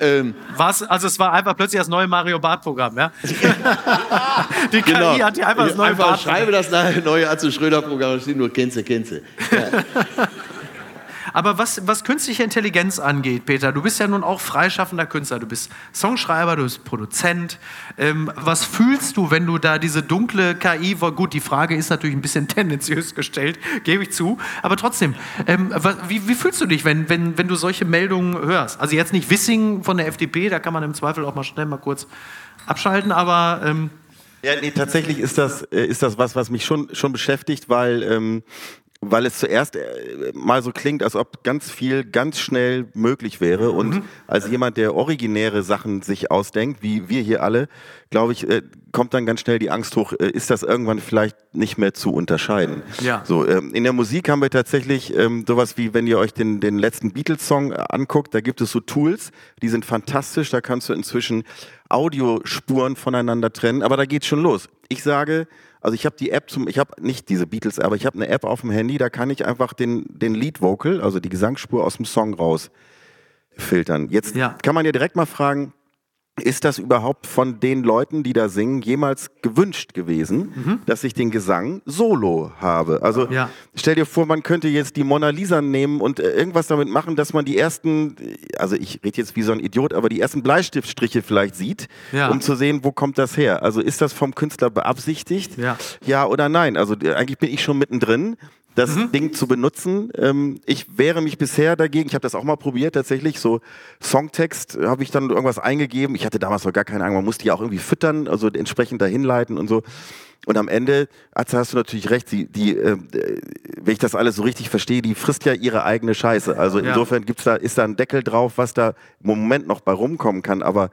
ähm, Was, also es war einfach plötzlich das neue Mario Bart-Programm, ja? die KI genau. hat hier einfach das neue einfach Bart. schreibe das neue Atze Schröder-Programm, da steht nur Kenze, Kenze. Aber was, was künstliche Intelligenz angeht, Peter, du bist ja nun auch freischaffender Künstler. Du bist Songschreiber, du bist Produzent. Ähm, was fühlst du, wenn du da diese dunkle KI, gut, die Frage ist natürlich ein bisschen tendenziös gestellt, gebe ich zu, aber trotzdem, ähm, wie, wie fühlst du dich, wenn, wenn, wenn du solche Meldungen hörst? Also jetzt nicht Wissing von der FDP, da kann man im Zweifel auch mal schnell mal kurz abschalten, aber ähm, Ja, nee, tatsächlich ist das, äh, ist das was, was mich schon, schon beschäftigt, weil, ähm, weil es zuerst äh, mal so klingt, als ob ganz viel ganz schnell möglich wäre. Und als jemand, der originäre Sachen sich ausdenkt, wie wir hier alle, glaube ich, äh, kommt dann ganz schnell die Angst hoch, äh, ist das irgendwann vielleicht nicht mehr zu unterscheiden. Ja. So, ähm, in der Musik haben wir tatsächlich ähm, sowas wie, wenn ihr euch den, den letzten Beatles-Song anguckt, da gibt es so Tools, die sind fantastisch, da kannst du inzwischen Audiospuren voneinander trennen, aber da geht's schon los. Ich sage, also ich habe die App zum, ich habe nicht diese Beatles, aber ich habe eine App auf dem Handy, da kann ich einfach den, den Lead Vocal, also die Gesangsspur aus dem Song raus filtern. Jetzt Ja. kann man ja direkt mal fragen, ist das überhaupt von den Leuten, die da singen, jemals gewünscht gewesen, dass ich den Gesang solo habe? Also Ja. stell dir vor, man könnte jetzt die Mona Lisa nehmen und äh, irgendwas damit machen, dass man die ersten, also ich rede jetzt wie so ein Idiot, aber die ersten Bleistiftstriche vielleicht sieht, Ja. um zu sehen, wo kommt das her? Also ist das vom Künstler beabsichtigt? Ja. Ja oder nein? Also äh, eigentlich bin ich schon mittendrin. Das Mhm. Ding zu benutzen. Ähm, ich wehre mich bisher dagegen. Ich habe das auch mal probiert, tatsächlich. So Songtext habe ich dann irgendwas eingegeben. Ich hatte damals noch gar keine Ahnung. Man musste die auch irgendwie füttern, also entsprechend dahin leiten und so. Und am Ende, Atze, hast du natürlich recht, die, die, äh, wenn ich das alles so richtig verstehe, die frisst ja ihre eigene Scheiße. Also Ja. insofern gibt's da, ist da ein Deckel drauf, was da im Moment noch bei rumkommen kann. Aber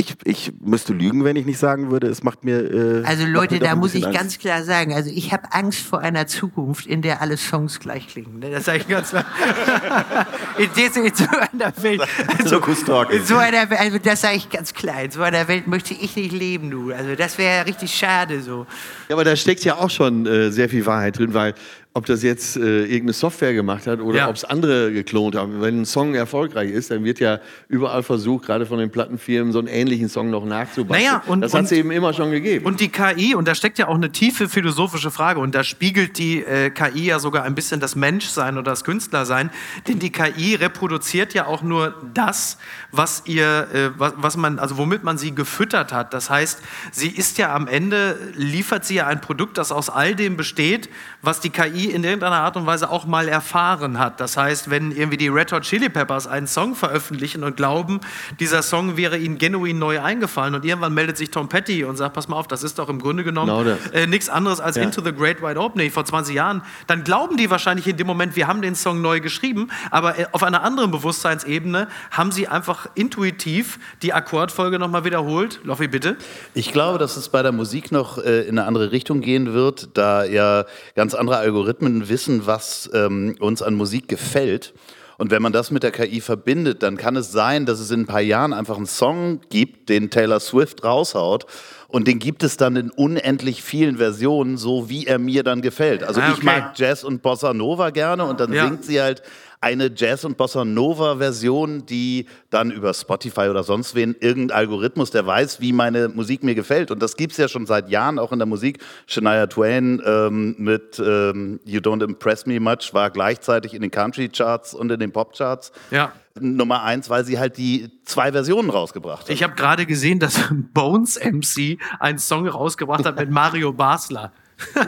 ich, ich müsste lügen, wenn ich nicht sagen würde, es macht mir. Äh, Also Leute, da muss ich Angst. ganz klar sagen, also ich habe Angst vor einer Zukunft, in der alle Songs gleich klingen. ne, das sage ich ganz klar. in, dieser, in so einer Welt. So Talk. In so einer Welt, also das sage ich ganz klar, in so einer Welt möchte ich nicht leben, du. Also das wäre richtig schade so. Ja, aber da steckt ja auch schon äh, sehr viel Wahrheit drin, weil ob das jetzt äh, irgendeine Software gemacht hat oder Ja. ob es andere geklont haben. Wenn ein Song erfolgreich ist, dann wird ja überall versucht, gerade von den Plattenfirmen, so einen ähnlichen Song noch nachzubasteln. Naja, und- das hat es eben immer schon gegeben. Und die KI, und da steckt ja auch eine tiefe philosophische Frage, und da spiegelt die äh, KI ja sogar ein bisschen das Menschsein oder das Künstlersein, denn die KI reproduziert ja auch nur das, was ihr, äh, was, was man, also womit man sie gefüttert hat. Das heißt, sie ist ja am Ende, liefert sie ja ein Produkt, das aus all dem besteht, was die KI in irgendeiner Art und Weise auch mal erfahren hat. Das heißt, wenn irgendwie die Red Hot Chili Peppers einen Song veröffentlichen und glauben, dieser Song wäre ihnen genuin neu eingefallen und irgendwann meldet sich Tom Petty und sagt, pass mal auf, das ist doch im Grunde genommen Genau äh, nichts anderes als Into the Great Wide Open nee, vor 20 Jahren, dann glauben die wahrscheinlich in dem Moment, wir haben den Song neu geschrieben, aber äh, auf einer anderen Bewusstseinsebene haben sie einfach intuitiv die Akkordfolge nochmal wiederholt. Loffi, bitte. Ich glaube, dass es bei der Musik noch äh, in eine andere Richtung gehen wird, da ja ganz andere Algorithmen wissen, was ähm, uns an Musik gefällt. Und wenn man das mit der KI verbindet, dann kann es sein, dass es in ein paar Jahren einfach einen Song gibt, den Taylor Swift raushaut. Und den gibt es dann in unendlich vielen Versionen, so wie er mir dann gefällt. Also Ah, ich okay. mag Jazz und Bossa Nova gerne und dann Ja. singt sie halt eine Jazz- und Bossa Nova-Version, die dann über Spotify oder sonst wen irgendein Algorithmus, der weiß, wie meine Musik mir gefällt. Und das gibt's ja schon seit Jahren auch in der Musik. Shania Twain ähm, mit ähm, You Don't Impress Me Much war gleichzeitig in den Country-Charts und in den Pop-Charts. Ja. Nummer eins, weil sie halt die zwei Versionen rausgebracht hat. Ich habe gerade gesehen, dass Bones MC einen Song rausgebracht hat mit Mario Basler.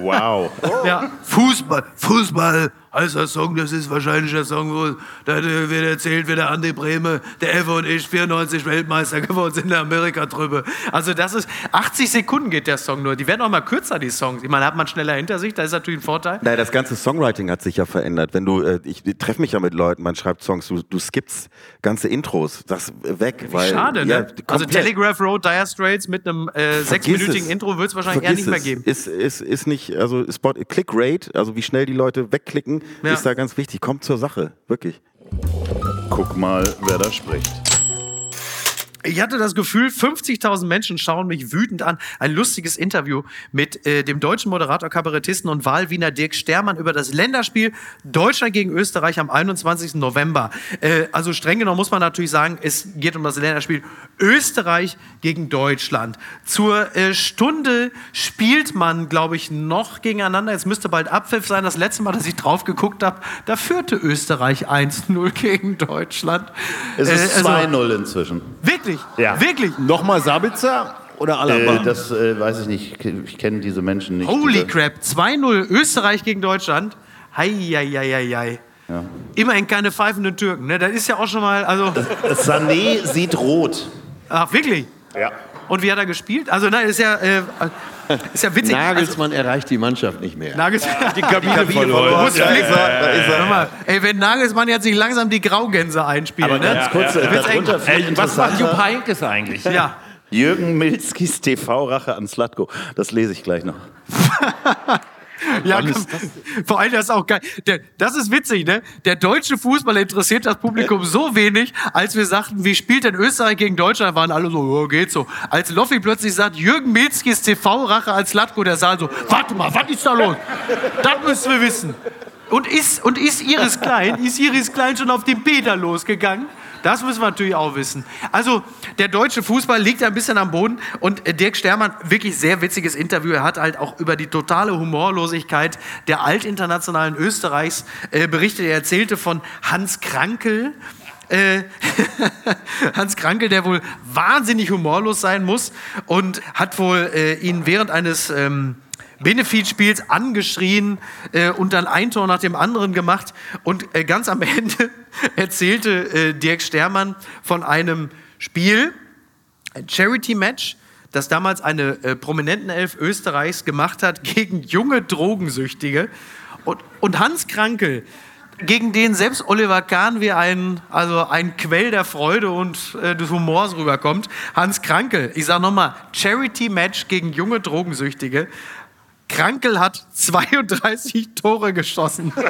Wow. Ja, Fußball, Fußball heißt der Song, das ist wahrscheinlich der Song, wo da wird erzählt, wie der Andi Brehme, der Evo und ich 94 Weltmeister geworden sind in der Amerika-Trübe. Also das ist, 80 Sekunden geht der Song nur. Die werden auch mal kürzer, die Songs. Ich meine, hat man schneller hinter sich, da ist natürlich ein Vorteil. Naja, das ganze Songwriting hat sich ja verändert. Wenn du, äh, ich, ich treffe mich ja mit Leuten, man schreibt Songs, du, du skippst ganze Intros, das äh, weg. Weil, Schade, ne? ja, also komplett. Telegraph Road, Dire Straits mit einem äh, sechsminütigen. Intro wird es wahrscheinlich eher Vergiss nicht mehr geben. Ist, ist, ist nicht, also Spot, Click Rate, also wie schnell die Leute wegklicken, Ja. ist da ganz wichtig. Kommt zur Sache, wirklich. Guck mal, wer da spricht. Ich hatte das Gefühl, 50.000 Menschen schauen mich wütend an. Ein lustiges Interview mit äh, dem deutschen Moderator, Kabarettisten und Wahlwiener Dirk Stermann über das Länderspiel Deutschland gegen Österreich am 21. November. Äh, also streng genommen muss man natürlich sagen, es geht um das Länderspiel Österreich gegen Deutschland. Zur äh, Stunde spielt man, glaube ich, noch gegeneinander. Es müsste bald Abpfiff sein. Das letzte Mal, dass ich drauf geguckt habe, da führte Österreich 1-0 gegen Deutschland. es ist Äh, also- 2-0 inzwischen. Wirklich? Ja. Wirklich? Nochmal Sabitzer oder Alaba? Äh, das äh, weiß ich nicht. Ich kenne diese Menschen nicht. Holy crap. 2-0 Österreich gegen Deutschland. Heieieiei. Ja. Immerhin keine pfeifenden Türken. Ne? Das ist ja auch schon mal. Also, Sané sieht rot. ach, wirklich? Ja. Und wie hat er gespielt? Also, nein, ist ja, äh, ist ja witzig. Also, Nagelsmann erreicht die Mannschaft nicht mehr. Nagelsmann. Die Kabine verloren. Muss flicken. Hör mal, ey, wenn Nagelsmann jetzt sich langsam die Graugänse einspielt, Aber ne? ganz kurz, äh, wird's darunter eng. viel was macht Jupp. Heynckes eigentlich? Ja. Jürgen Milskis TV-Rache an Slatko. Das lese ich gleich noch. Ja, komm, vor allem das ist auch geil. Der, das ist witzig, ne? Der deutsche Fußball interessiert das Publikum so wenig, als wir sagten, wie spielt denn Österreich gegen Deutschland, waren alle so, ja, geht so. Als Loffi plötzlich sagt, Jürgen Milskis TV-Rache als Latko, der Saal so, warte mal, was ist da los? Das müssen wir wissen. Und ist, und ist Iris Klein, ist Iris Klein schon auf den Peter losgegangen? Das müssen wir natürlich auch wissen. Also, der deutsche Fußball liegt ein bisschen am Boden und äh, Dirk Stermann, wirklich sehr witziges Interview. Er hat halt auch über die totale Humorlosigkeit der Altinternationalen Österreichs äh, berichtet. Er erzählte von Hans Krankel. Äh, Hans Krankel, der wohl wahnsinnig humorlos sein muss und hat wohl äh, ihn während eines ähm, Benefizspiels angeschrien äh, und dann ein Tor nach dem anderen gemacht. Und äh, ganz am Ende erzählte äh, Dirk Stermann von einem Spiel, ein Charity-Match, das damals eine äh, Prominentenelf Österreichs gemacht hat gegen junge Drogensüchtige. Und, und Hans Krankel, gegen den selbst Oliver Kahn wie ein, also ein Quell der Freude und äh, des Humors rüberkommt. Hans Krankel, ich sag nochmal, Charity-Match gegen junge Drogensüchtige. Krankel hat 32 Tore geschossen.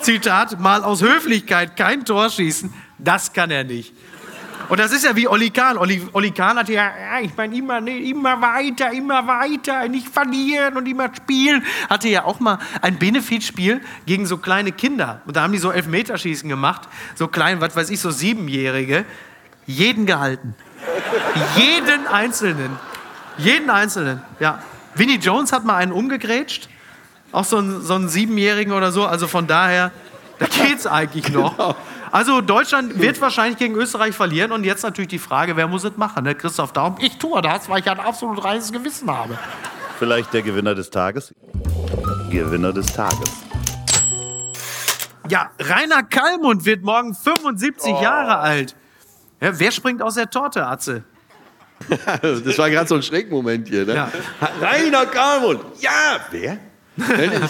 Zitat, mal aus Höflichkeit kein Tor schießen, das kann er nicht. Und das ist ja wie Olli Kahn. Olli, Olli Kahn hat ja, ja ich meine, immer, nee, immer weiter, immer weiter, nicht verlieren und immer spielen. Hatte ja auch mal ein Benefizspiel gegen so kleine Kinder. Und da haben die so Elfmeterschießen gemacht. So klein, was weiß ich, so Siebenjährige. Jeden gehalten. Jeden Einzelnen. Jeden Einzelnen, ja. Vinnie Jones hat mal einen umgegrätscht. Auch so einen, so einen Siebenjährigen oder so. Also von daher, da geht's eigentlich noch. Also Deutschland wird wahrscheinlich gegen Österreich verlieren. Und jetzt natürlich die Frage, wer muss es machen? Ne? Christoph Daum, ich tue das, weil ich ein absolut reines Gewissen habe. Vielleicht der Gewinner des Tages. Gewinner des Tages. Ja, Rainer Kallmund wird morgen 75 Jahre alt. Ja, wer springt aus der Torte, Atze? Das war gerade so ein Schreckmoment hier. Ne? Ja. Rainer Kalmund. Ja, wer?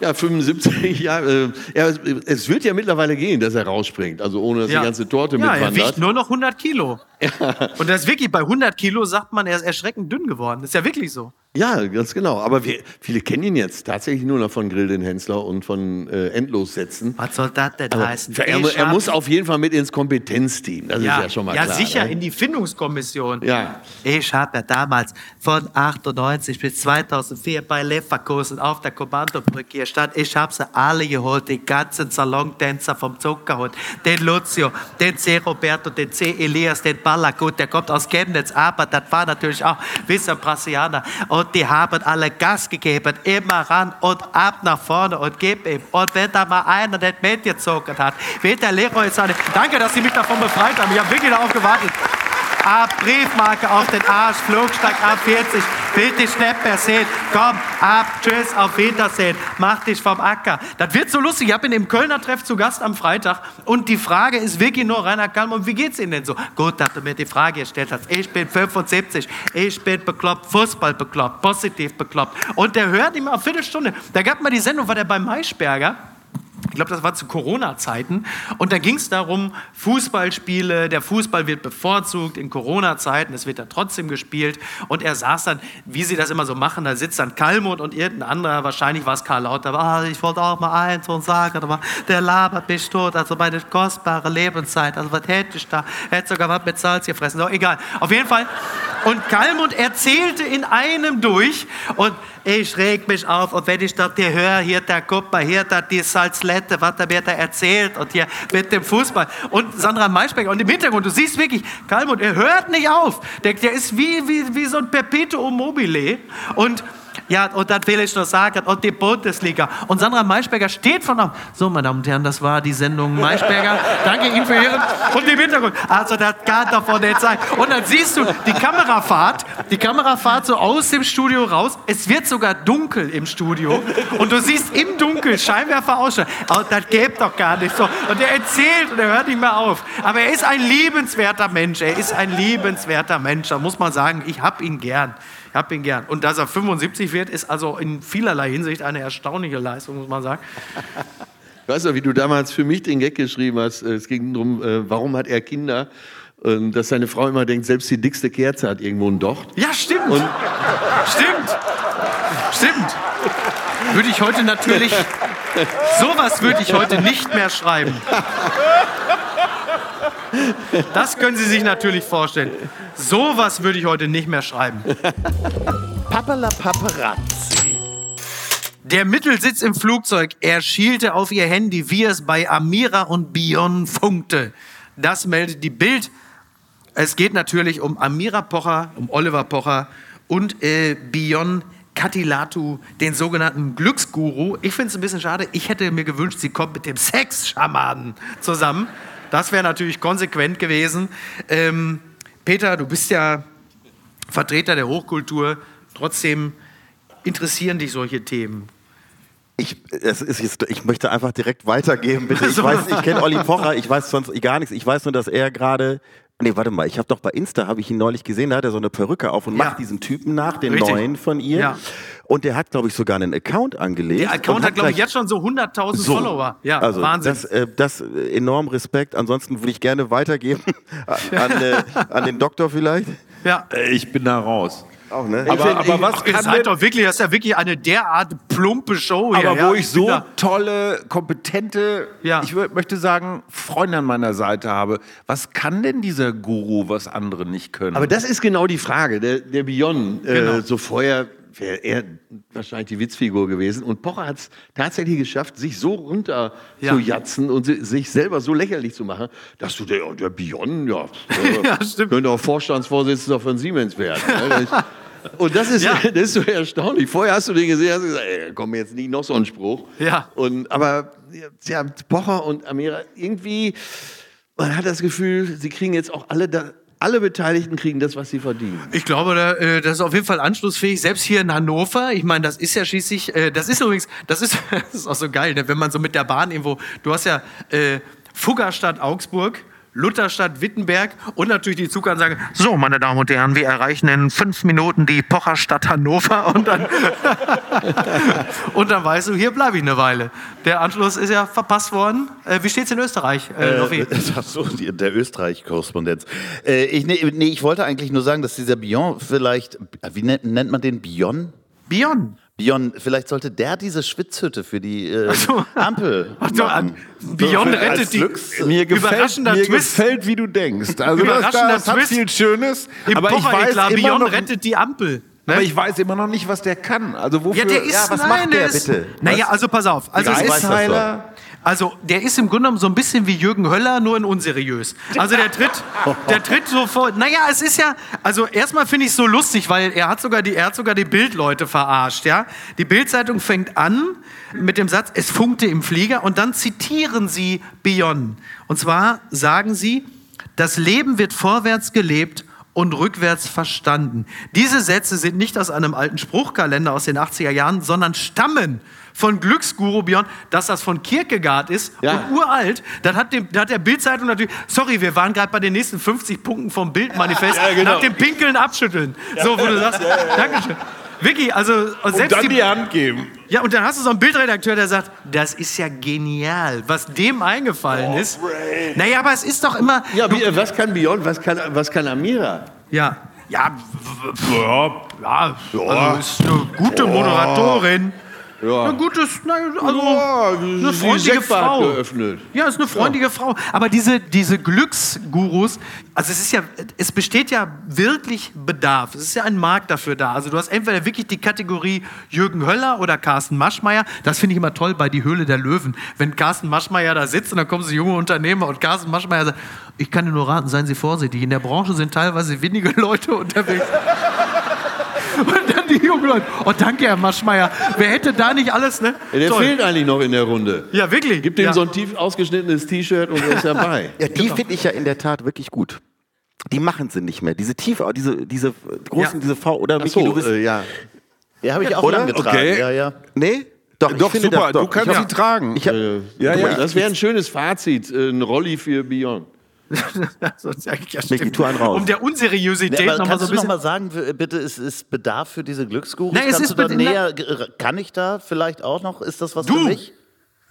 Ja, 75 Jahre. Äh, ja, es- es wird ja mittlerweile gehen, dass er rausspringt. Also ohne, dass Ja. die ganze Torte Ja, er mitwandert. wiegt nur noch 100 Kilo. Und das ist wirklich, bei 100 Kilo sagt man, er ist erschreckend dünn geworden. Das ist ja wirklich so. Ja, ganz genau. Aber wir, viele kennen ihn jetzt tatsächlich nur noch von Grill den Hensler und von äh, Endlossätzen. Was soll das denn Aber heißen? er, er muss auf jeden Fall mit ins Kompetenzteam. Das ja, ist ja schon mal ja klar. sicher, ne? in die Findungskommission. Ja. Ich habe ja damals von 98 bis 2004 bei Leverkusen auf der Kommandobrücke gestanden. Ich habe sie alle geholt, die ganzen Salontänzer vom geholt. Den Lucio, den C. Roberto, den C. Elias, den Ballagut, der kommt aus Chemnitz, aber das war natürlich auch Wisser Brasilianer. Und die haben alle Gas gegeben, immer ran und ab nach vorne und gib ihm. Und wenn da mal einer nicht mitgezogen hat, wie der Leroy Sané, danke, dass Sie mich davon befreit haben, ich habe wirklich darauf gewartet. Ab Briefmarke auf den Arsch, Flugsteig ab 40, will dich nicht mehr sehen. Komm, ab, tschüss, auf Wiedersehen, mach dich vom Acker. Das wird so lustig. Ich bin im Kölner Treff zu Gast am Freitag und die Frage ist wirklich nur, Rainer Kallmann, wie geht's Ihnen denn so? Gut, dass du mir die Frage gestellt hast. Ich bin 75, ich bin bekloppt, Fußball bekloppt, positiv bekloppt. Und der hört immer eine Viertelstunde. Da gab mal die Sendung, war der bei Maischberger. Ich glaube, das war zu Corona-Zeiten. Und da ging es darum, Fußballspiele, der Fußball wird bevorzugt in Corona-Zeiten, es wird dann trotzdem gespielt. Und er saß dann, wie sie das immer so machen, da sitzt dann Kalmut und irgendein anderer, wahrscheinlich war es Karl Lauter, aber ah, ich wollte auch mal eins und sagen, der labert mich tot, also meine kostbare Lebenszeit, also was hätte ich da? Hätte sogar was mit Salz gefressen, so, egal. Auf jeden Fall. Und Kalmut erzählte in einem durch und ich reg mich auf und wenn ich das hier höre, hier, guck mal, hier, da, die Salzlette, was er mir da erzählt. Und hier mit dem Fußball. Und Sandra Maischbeck und im Hintergrund, du siehst wirklich, Kalmut, er hört nicht auf. Der, der ist wie, wie, wie so ein Perpetuum mobile. Und ja, und das will ich noch sagen, und die Bundesliga. Und Sandra Maischberger steht von auf. So, meine Damen und Herren, das war die Sendung Maischberger. Danke Ihnen für Ihren. Und im Hintergrund. Also, das kann doch von nicht sein. Und dann siehst du die Kamerafahrt, die Kamerafahrt so aus dem Studio raus. Es wird sogar dunkel im Studio. Und du siehst im Dunkel Scheinwerfer ausschalten. Aber das geht doch gar nicht so. Und er erzählt und er hört nicht mehr auf. Aber er ist ein liebenswerter Mensch. Er ist ein liebenswerter Mensch. Da muss man sagen, ich hab ihn gern. Ich hab ihn gern. Und dass er 75 wird, ist also in vielerlei Hinsicht eine erstaunliche Leistung, muss man sagen. Weißt du, wie du damals für mich den Gag geschrieben hast? Es ging darum, äh, warum hat er Kinder? Ähm, Dass seine Frau immer denkt, selbst die dickste Kerze hat irgendwo ein Docht. Ja, stimmt. Und Stimmt. Stimmt. Würde ich heute natürlich. Sowas würde ich heute nicht mehr schreiben. Das können Sie sich natürlich vorstellen. Sowas würde ich heute nicht mehr schreiben. Pappala Paparazzi. Der Mittelsitz im Flugzeug. Er schielte auf ihr Handy, wie es bei Amira und Bion funkte. Das meldet die Bild. Es geht natürlich um Amira Pocher, um Oliver Pocher und äh, Bion Katilatu, den sogenannten Glücksguru. Ich finde es ein bisschen schade. Ich hätte mir gewünscht, sie kommt mit dem Sexschamanen zusammen. Das wäre natürlich konsequent gewesen. Ähm, Peter, du bist ja Vertreter der Hochkultur. Trotzdem interessieren dich solche Themen. Ich, es ist jetzt, ich möchte einfach direkt weitergeben, bitte. Ich weiß, ich kenne Olli Pocher, ich weiß sonst gar nichts. Ich weiß nur, dass er gerade. Nee, warte mal, ich habe doch bei Insta, habe ich ihn neulich gesehen, da hat er so eine Perücke auf und Ja. macht diesen Typen nach, den Richtig. neuen von ihr. Ja. Und der hat, glaube ich, sogar einen Account angelegt. Der Account hat, glaube ich, jetzt schon so 100.000 So. Follower. Ja, also Wahnsinn. Das, äh, das äh, enorm Respekt. Ansonsten würde ich gerne weitergeben an, äh, an den Doktor vielleicht. ja. Äh, Ich bin da raus. Auch, ne? Aber, aber was Ihr kann seid doch wirklich, das ist ja wirklich eine derart plumpe Show hier. aber ja, wo ich so tolle, kompetente, Ja. ich möchte sagen, Freunde an meiner Seite habe, was kann denn dieser Guru, was andere nicht können? Aber das ist genau die Frage. Der, der Bion, Genau. äh, so vorher wäre er wahrscheinlich die Witzfigur gewesen. Und Pocher hat es tatsächlich geschafft, sich so runter Ja. zu jatzen und si- sich selber so lächerlich zu machen, dass du der, der Bion, ja, Ja, könnte auch Vorstandsvorsitzender von Siemens werden. ne? Und das ist, Ja. das ist so erstaunlich. Vorher hast du den gesehen, hast du gesagt, ey, komm jetzt nicht noch so ein Spruch. Ja. Und, aber ja, Pocher und Amira, irgendwie, man hat das Gefühl, sie kriegen jetzt auch alle, da, alle Beteiligten kriegen das, was sie verdienen. Ich glaube, äh, das ist auf jeden Fall anschlussfähig. Selbst hier in Hannover, ich meine, das ist ja schließlich, äh, das ist übrigens, das ist, das ist auch so geil, ne? wenn man so mit der Bahn irgendwo, du hast ja äh, Fuggerstadt Augsburg, Lutherstadt Wittenberg und natürlich die Zugansage, so meine Damen und Herren, wir erreichen in fünf Minuten die Pocherstadt Hannover und dann, und dann weißt du, hier bleibe ich eine Weile. Der Anschluss ist ja verpasst worden. Äh, wie steht's in Österreich, äh? Äh, so, der Österreich-Korrespondenz. Äh, ich, nee, nee, ich wollte eigentlich nur sagen, dass dieser Bion vielleicht, wie nennt, nennt man den Bion? Bion. Bion, vielleicht sollte der diese Schwitzhütte für die äh, so. Ampel Ach so, machen. Bion So, rettet die. Glücks- Mir gefällt, mir Twist. gefällt, wie du denkst. Also das, das hat Twist. viel Schönes. Im aber ich weiß Pocher-Eklat, immer Bion noch, rettet die Ampel. Ne? aber ich weiß immer noch nicht, was der kann. Also wofür? Ja, der ist, Ja, was nein, macht der ist, bitte? Naja, also pass auf. Also, Eisheiler. also der ist im Grunde genommen so ein bisschen wie Jürgen Höller, nur in unseriös. Also der tritt, der tritt so vor. Naja, es ist ja, also erstmal finde ich es so lustig, weil er hat sogar die, er hat sogar die Bildleute verarscht, ja. Die Bildzeitung fängt an mit dem Satz, es funkte im Flieger und dann zitieren sie Bion. Und zwar sagen sie, das Leben wird vorwärts gelebt und rückwärts verstanden. Diese Sätze sind nicht aus einem alten Spruchkalender aus den 80er Jahren, sondern stammen von Glücksguru Björn, dass das von Kierkegaard ist Ja. und uralt. Dann hat, dem, da hat der Bildzeitung natürlich, sorry, wir waren gerade bei den nächsten 50 Punkten vom Bildmanifest, Ja, genau. nach dem Pinkeln abschütteln. So, wo du sagst, Dankeschön. Vicky, also und selbst dann die, die Hand geben. ja, und dann hast du so einen Bildredakteur, der sagt, das ist ja genial, was dem eingefallen ist. Naja, aber es ist doch immer. Ja, wie, was kann Beyond, was kann, was kann Amira? Ja. Ja, w- ja, also ist eine gute Moderatorin. Ja. Ein gutes, na, also Ja, eine freundliche Frau. geöffnet. Ja, ist eine freundliche Frau. Aber diese, diese Glücksgurus, also es ist ja, es besteht ja wirklich Bedarf. Es ist ja ein Markt dafür da. Also du hast entweder wirklich die Kategorie Jürgen Höller oder Carsten Maschmeyer. Das finde ich immer toll bei Die Höhle der Löwen. Wenn Carsten Maschmeyer da sitzt und dann kommen so junge Unternehmer und Carsten Maschmeyer sagt, ich kann dir nur raten, seien Sie vorsichtig. In der Branche sind teilweise wenige Leute unterwegs. Und dann die jungen Leute. Oh, danke, Herr Maschmeyer. Wer hätte da nicht alles, ne? Ja, der Toll. fehlt eigentlich noch in der Runde. Ja, wirklich. Gib dem ja. so ein tief ausgeschnittenes T-Shirt und er ist dabei. Ja, die finde ich ja in der Tat wirklich gut. Die machen sie nicht mehr. Diese tiefe, diese, diese großen, Ja. diese V oder Ach Micky, so, du bist. äh, ja. Ja, habe ich auch Oder? lang getragen. Okay. Ja, ja. Nee? Doch, ich Doch, super, das, doch. du kannst ich sie hab, tragen. Ich hab, Äh, Ja, ja. Das wäre ein schönes Fazit, äh, ein Rolli für Beyond. So, sag ich ja, stimmt. tu einen raus. Um der Unseriosität Nee, aber nochmal kannst so ein bisschen. mal sagen, bitte, ist, ist Bedarf für diese Glücksgurus? Nein, es Kannst ist du da näher, kann ich da vielleicht auch noch? Ist das was Du! für mich?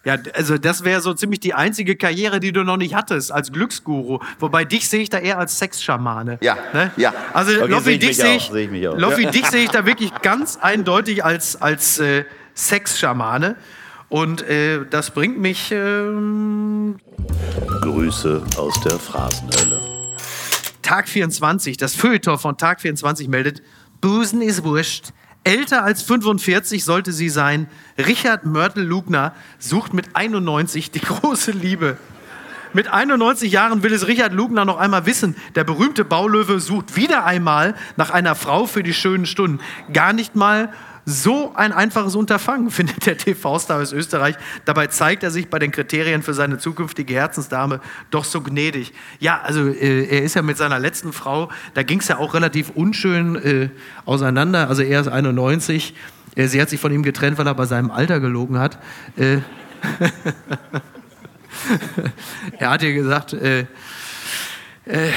Ja, also das wäre so ziemlich die einzige Karriere, die du noch nicht hattest als Glücksguru. Wobei dich sehe ich da eher als Sexschamane. Ja, Ne? ja. Also Okay, Loffi, sehe ich dich mich sehe auch, ich, sehe ich. Loffi, dich sehe ich da wirklich ganz eindeutig als, als äh, Sexschamane. Und äh, das bringt mich ähm, Grüße aus der Phrasenhölle. Tag 24, das Feuilleton von Tag 24 meldet, Busen ist wurscht. Älter als 45 sollte sie sein. Richard Mörtel-Lugner sucht mit 91 die große Liebe. Mit 91 Jahren will es Richard Lugner noch einmal wissen. Der berühmte Baulöwe sucht wieder einmal nach einer Frau für die schönen Stunden. Gar nicht mal so ein einfaches Unterfangen, findet der TV-Star aus Österreich. Dabei zeigt er sich bei den Kriterien für seine zukünftige Herzensdame doch so gnädig. Ja, also äh, er ist ja mit seiner letzten Frau, da ging es ja auch relativ unschön äh, auseinander. Also er ist 91. Äh, sie hat sich von ihm getrennt, weil er bei seinem Alter gelogen hat. Äh, er hat ihr gesagt, äh, äh,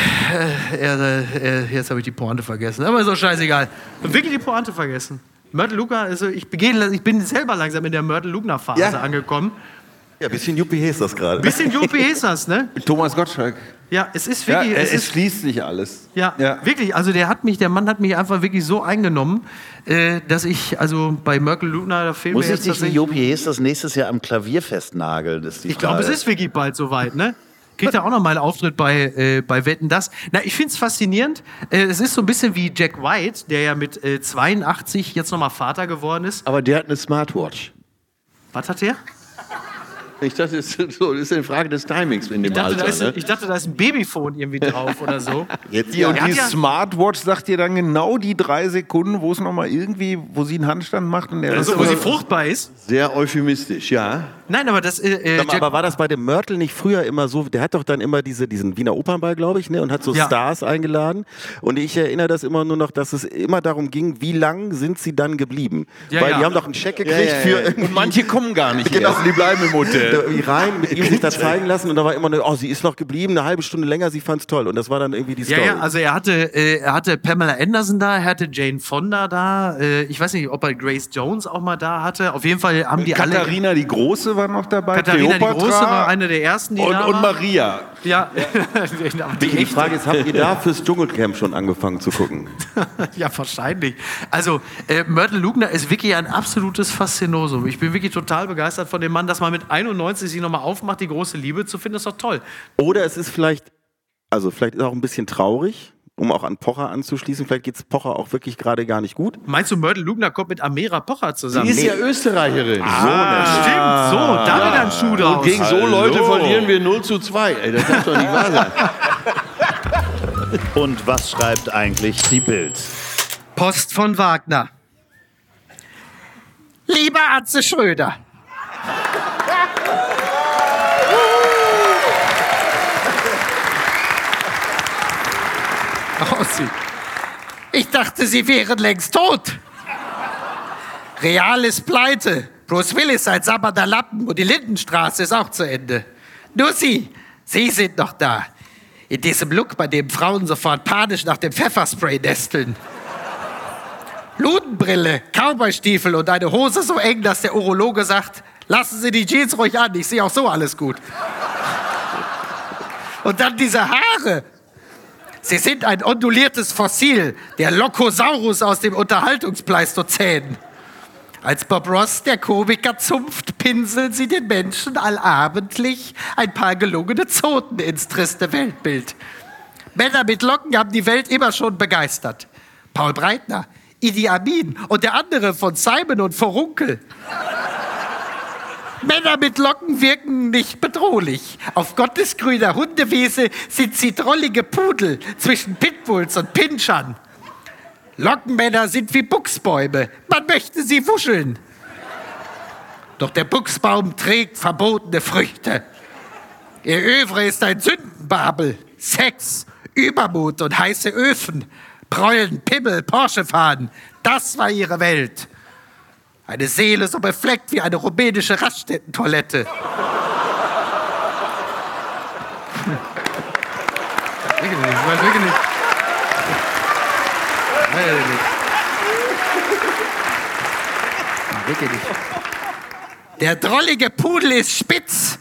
er, äh, jetzt habe ich die Pointe vergessen. Aber ist doch scheißegal. Wirklich die Pointe vergessen. Mörtel Luca, also ich, begehe, ich bin selber langsam in der Mörtel Lugner Phase Ja. angekommen. Ja, bisschen Juppie ist das gerade. Bisschen Juppie ist das, ne? Thomas Gottschalk. Ja, es ist Ja, wirklich. es, es ist, schließt sich alles. ja, Ja. wirklich. Also der hat mich, der Mann hat mich einfach wirklich so eingenommen, äh, dass ich, also bei Mörtel Lugner, da fehlt Muss mir ich jetzt dich, die tatsächlich. Jopi Hes, das nächstes Jahr am Klavier festnageln? Das ist die Ich glaube, es ist wirklich bald soweit, ne? Kriegt er auch noch mal einen Auftritt bei, äh, bei Wetten das? Na, ich finde es faszinierend. Äh, es ist so ein bisschen wie Jack White, der ja mit äh, 82 jetzt noch mal Vater geworden ist. Aber der hat eine Smartwatch. Was hat der? Ich dachte, das ist, so, das ist eine Frage des Timings in dem Ich dachte, Alter. da ist, ne? ich dachte, da ist ein Babyphone irgendwie drauf oder so. Jetzt, Ja, und die ja- Smartwatch sagt dir dann genau die drei Sekunden, wo es nochmal irgendwie, wo sie einen Handstand macht. Und der Also, wo sie fruchtbar ist. Sehr euphemistisch, ja. Nein, aber das. Äh, äh, mal, aber war das bei dem Mörtel nicht früher immer so? Der hat doch dann immer diese, diesen Wiener Opernball, glaube ich, ne? und hat so Ja. Stars eingeladen. Und ich erinnere das immer nur noch, dass es immer darum ging, wie lang sind sie dann geblieben? Ja, Weil ja. die haben doch einen Scheck gekriegt für. Und manche kommen gar nicht Genau. erst, die bleiben im da Hotel. irgendwie rein, mit ihm sich da zeigen lassen und da war immer eine, oh, sie ist noch geblieben, eine halbe Stunde länger, sie fand's toll. Und das war dann irgendwie die ja, Story. ja, also er hatte, äh, er hatte Pamela Anderson da, er hatte Jane Fonda da. Äh, ich weiß nicht, ob er Grace Jones auch mal da hatte. Auf jeden Fall haben die alle. Katharina die Große war noch dabei. Katharina die Kleopatra Große war eine der ersten, die und, da und war. Maria. Ja, die, die Frage ist, habt ihr da fürs Dschungelcamp schon angefangen zu gucken? ja, wahrscheinlich. Also, äh, Myrtle Lugner ist wirklich ein absolutes Faszinosum. Ich bin wirklich total begeistert von dem Mann, dass man mit 91 sich nochmal aufmacht, die große Liebe zu finden, ist doch toll. Oder es ist vielleicht, also vielleicht ist auch ein bisschen traurig, um auch an Pocher anzuschließen. Vielleicht geht's Pocher auch wirklich gerade gar nicht gut. Meinst du, Myrtle Lugner kommt mit Amira Pocher zusammen? Die ist ja Österreicherin. Stimmt, so, da wird ein Schuh draus. Und gegen so Leute verlieren wir 0 zu 2. Ey, das darf doch nicht wahr sein. Und was schreibt eigentlich die Bild? Post von Wagner. Lieber Atze Schröder, Sie. ich dachte, Sie wären längst tot. Real ist pleite. Bruce Willis ein sabbernder Lappen und die Lindenstraße ist auch zu Ende. Nur Sie, Sie sind noch da. In diesem Look, bei dem Frauen sofort panisch nach dem Pfefferspray nesteln. Ludenbrille, Cowboystiefel und eine Hose so eng, dass der Urologe sagt, lassen Sie die Jeans ruhig an, ich sehe auch so alles gut. Und dann diese Haare. Sie sind ein onduliertes Fossil, der Lokosaurus aus dem Unterhaltungspleistozän. Als Bob Ross, der Komiker, zunft, pinseln sie den Menschen allabendlich ein paar gelungene Zoten ins triste Weltbild. Männer mit Locken haben die Welt immer schon begeistert. Paul Breitner, Idi Amin und der andere von Simon und Vorunkel. Männer mit Locken wirken nicht bedrohlich. Auf Gottes grüner Hundewiese sind sie drollige Pudel zwischen Pitbulls und Pinschern. Lockenmänner sind wie Buchsbäume. Man möchte sie wuscheln. Doch der Buchsbaum trägt verbotene Früchte. Ihr Övre ist ein Sündenbabel. Sex, Übermut und heiße Öfen. Prollen, Pimmel, Porsche fahren. Das war ihre Welt. Eine Seele so befleckt wie eine rumänische Raststättentoilette. Wirklich nicht, ich weiß wirklich nicht. Wirklich nicht. Wirklich nicht. Der drollige Pudel ist spitz.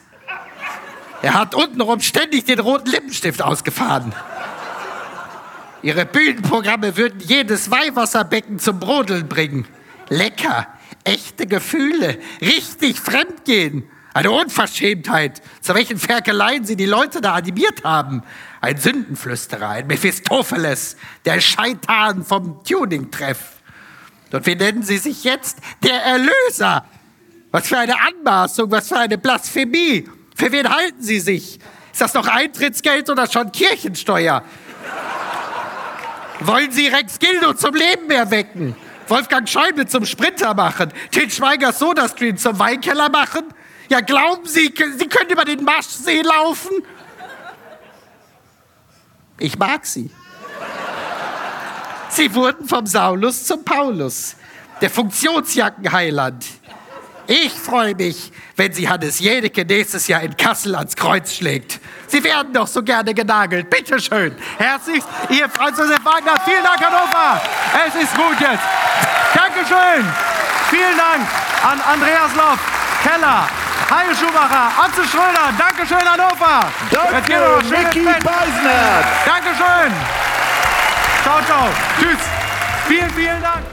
Er hat untenrum ständig den roten Lippenstift ausgefahren. Ihre Bühnenprogramme würden jedes Weihwasserbecken zum Brodeln bringen. Lecker, echte Gefühle, richtig fremdgehen. Eine Unverschämtheit, zu welchen Ferkeleien sie die Leute da animiert haben. Ein Sündenflüsterer, ein Mephistopheles, der Scheitan vom Tuning-Treff. Und wie nennen sie sich jetzt? Der Erlöser. Was für eine Anmaßung, was für eine Blasphemie. Für wen halten Sie sich? Ist das noch Eintrittsgeld oder schon Kirchensteuer? Wollen Sie Rex Gildo zum Leben erwecken? Wolfgang Schäuble zum Sprinter machen? Til Schweigers Sodastream zum Weinkeller machen? Ja, glauben Sie, Sie können über den Maschsee laufen? Ich mag Sie. Sie wurden vom Saulus zum Paulus, der Funktionsjackenheiland. Ich freue mich, wenn sie Hannes Jedecke nächstes Jahr in Kassel ans Kreuz schlägt. Sie werden doch so gerne genagelt. Bitte schön. Herzlichst, ihr Franz Josef Wagner. Vielen Dank, Hannover. Es ist gut jetzt. Dankeschön. Vielen Dank an Andreas Loff, Keller, Heil Schumacher, Atze Schröder. Dankeschön, Hannover. Ins Micky Bett. Beisenherz. Dankeschön. Ciao, ciao. Tschüss. Vielen, vielen Dank.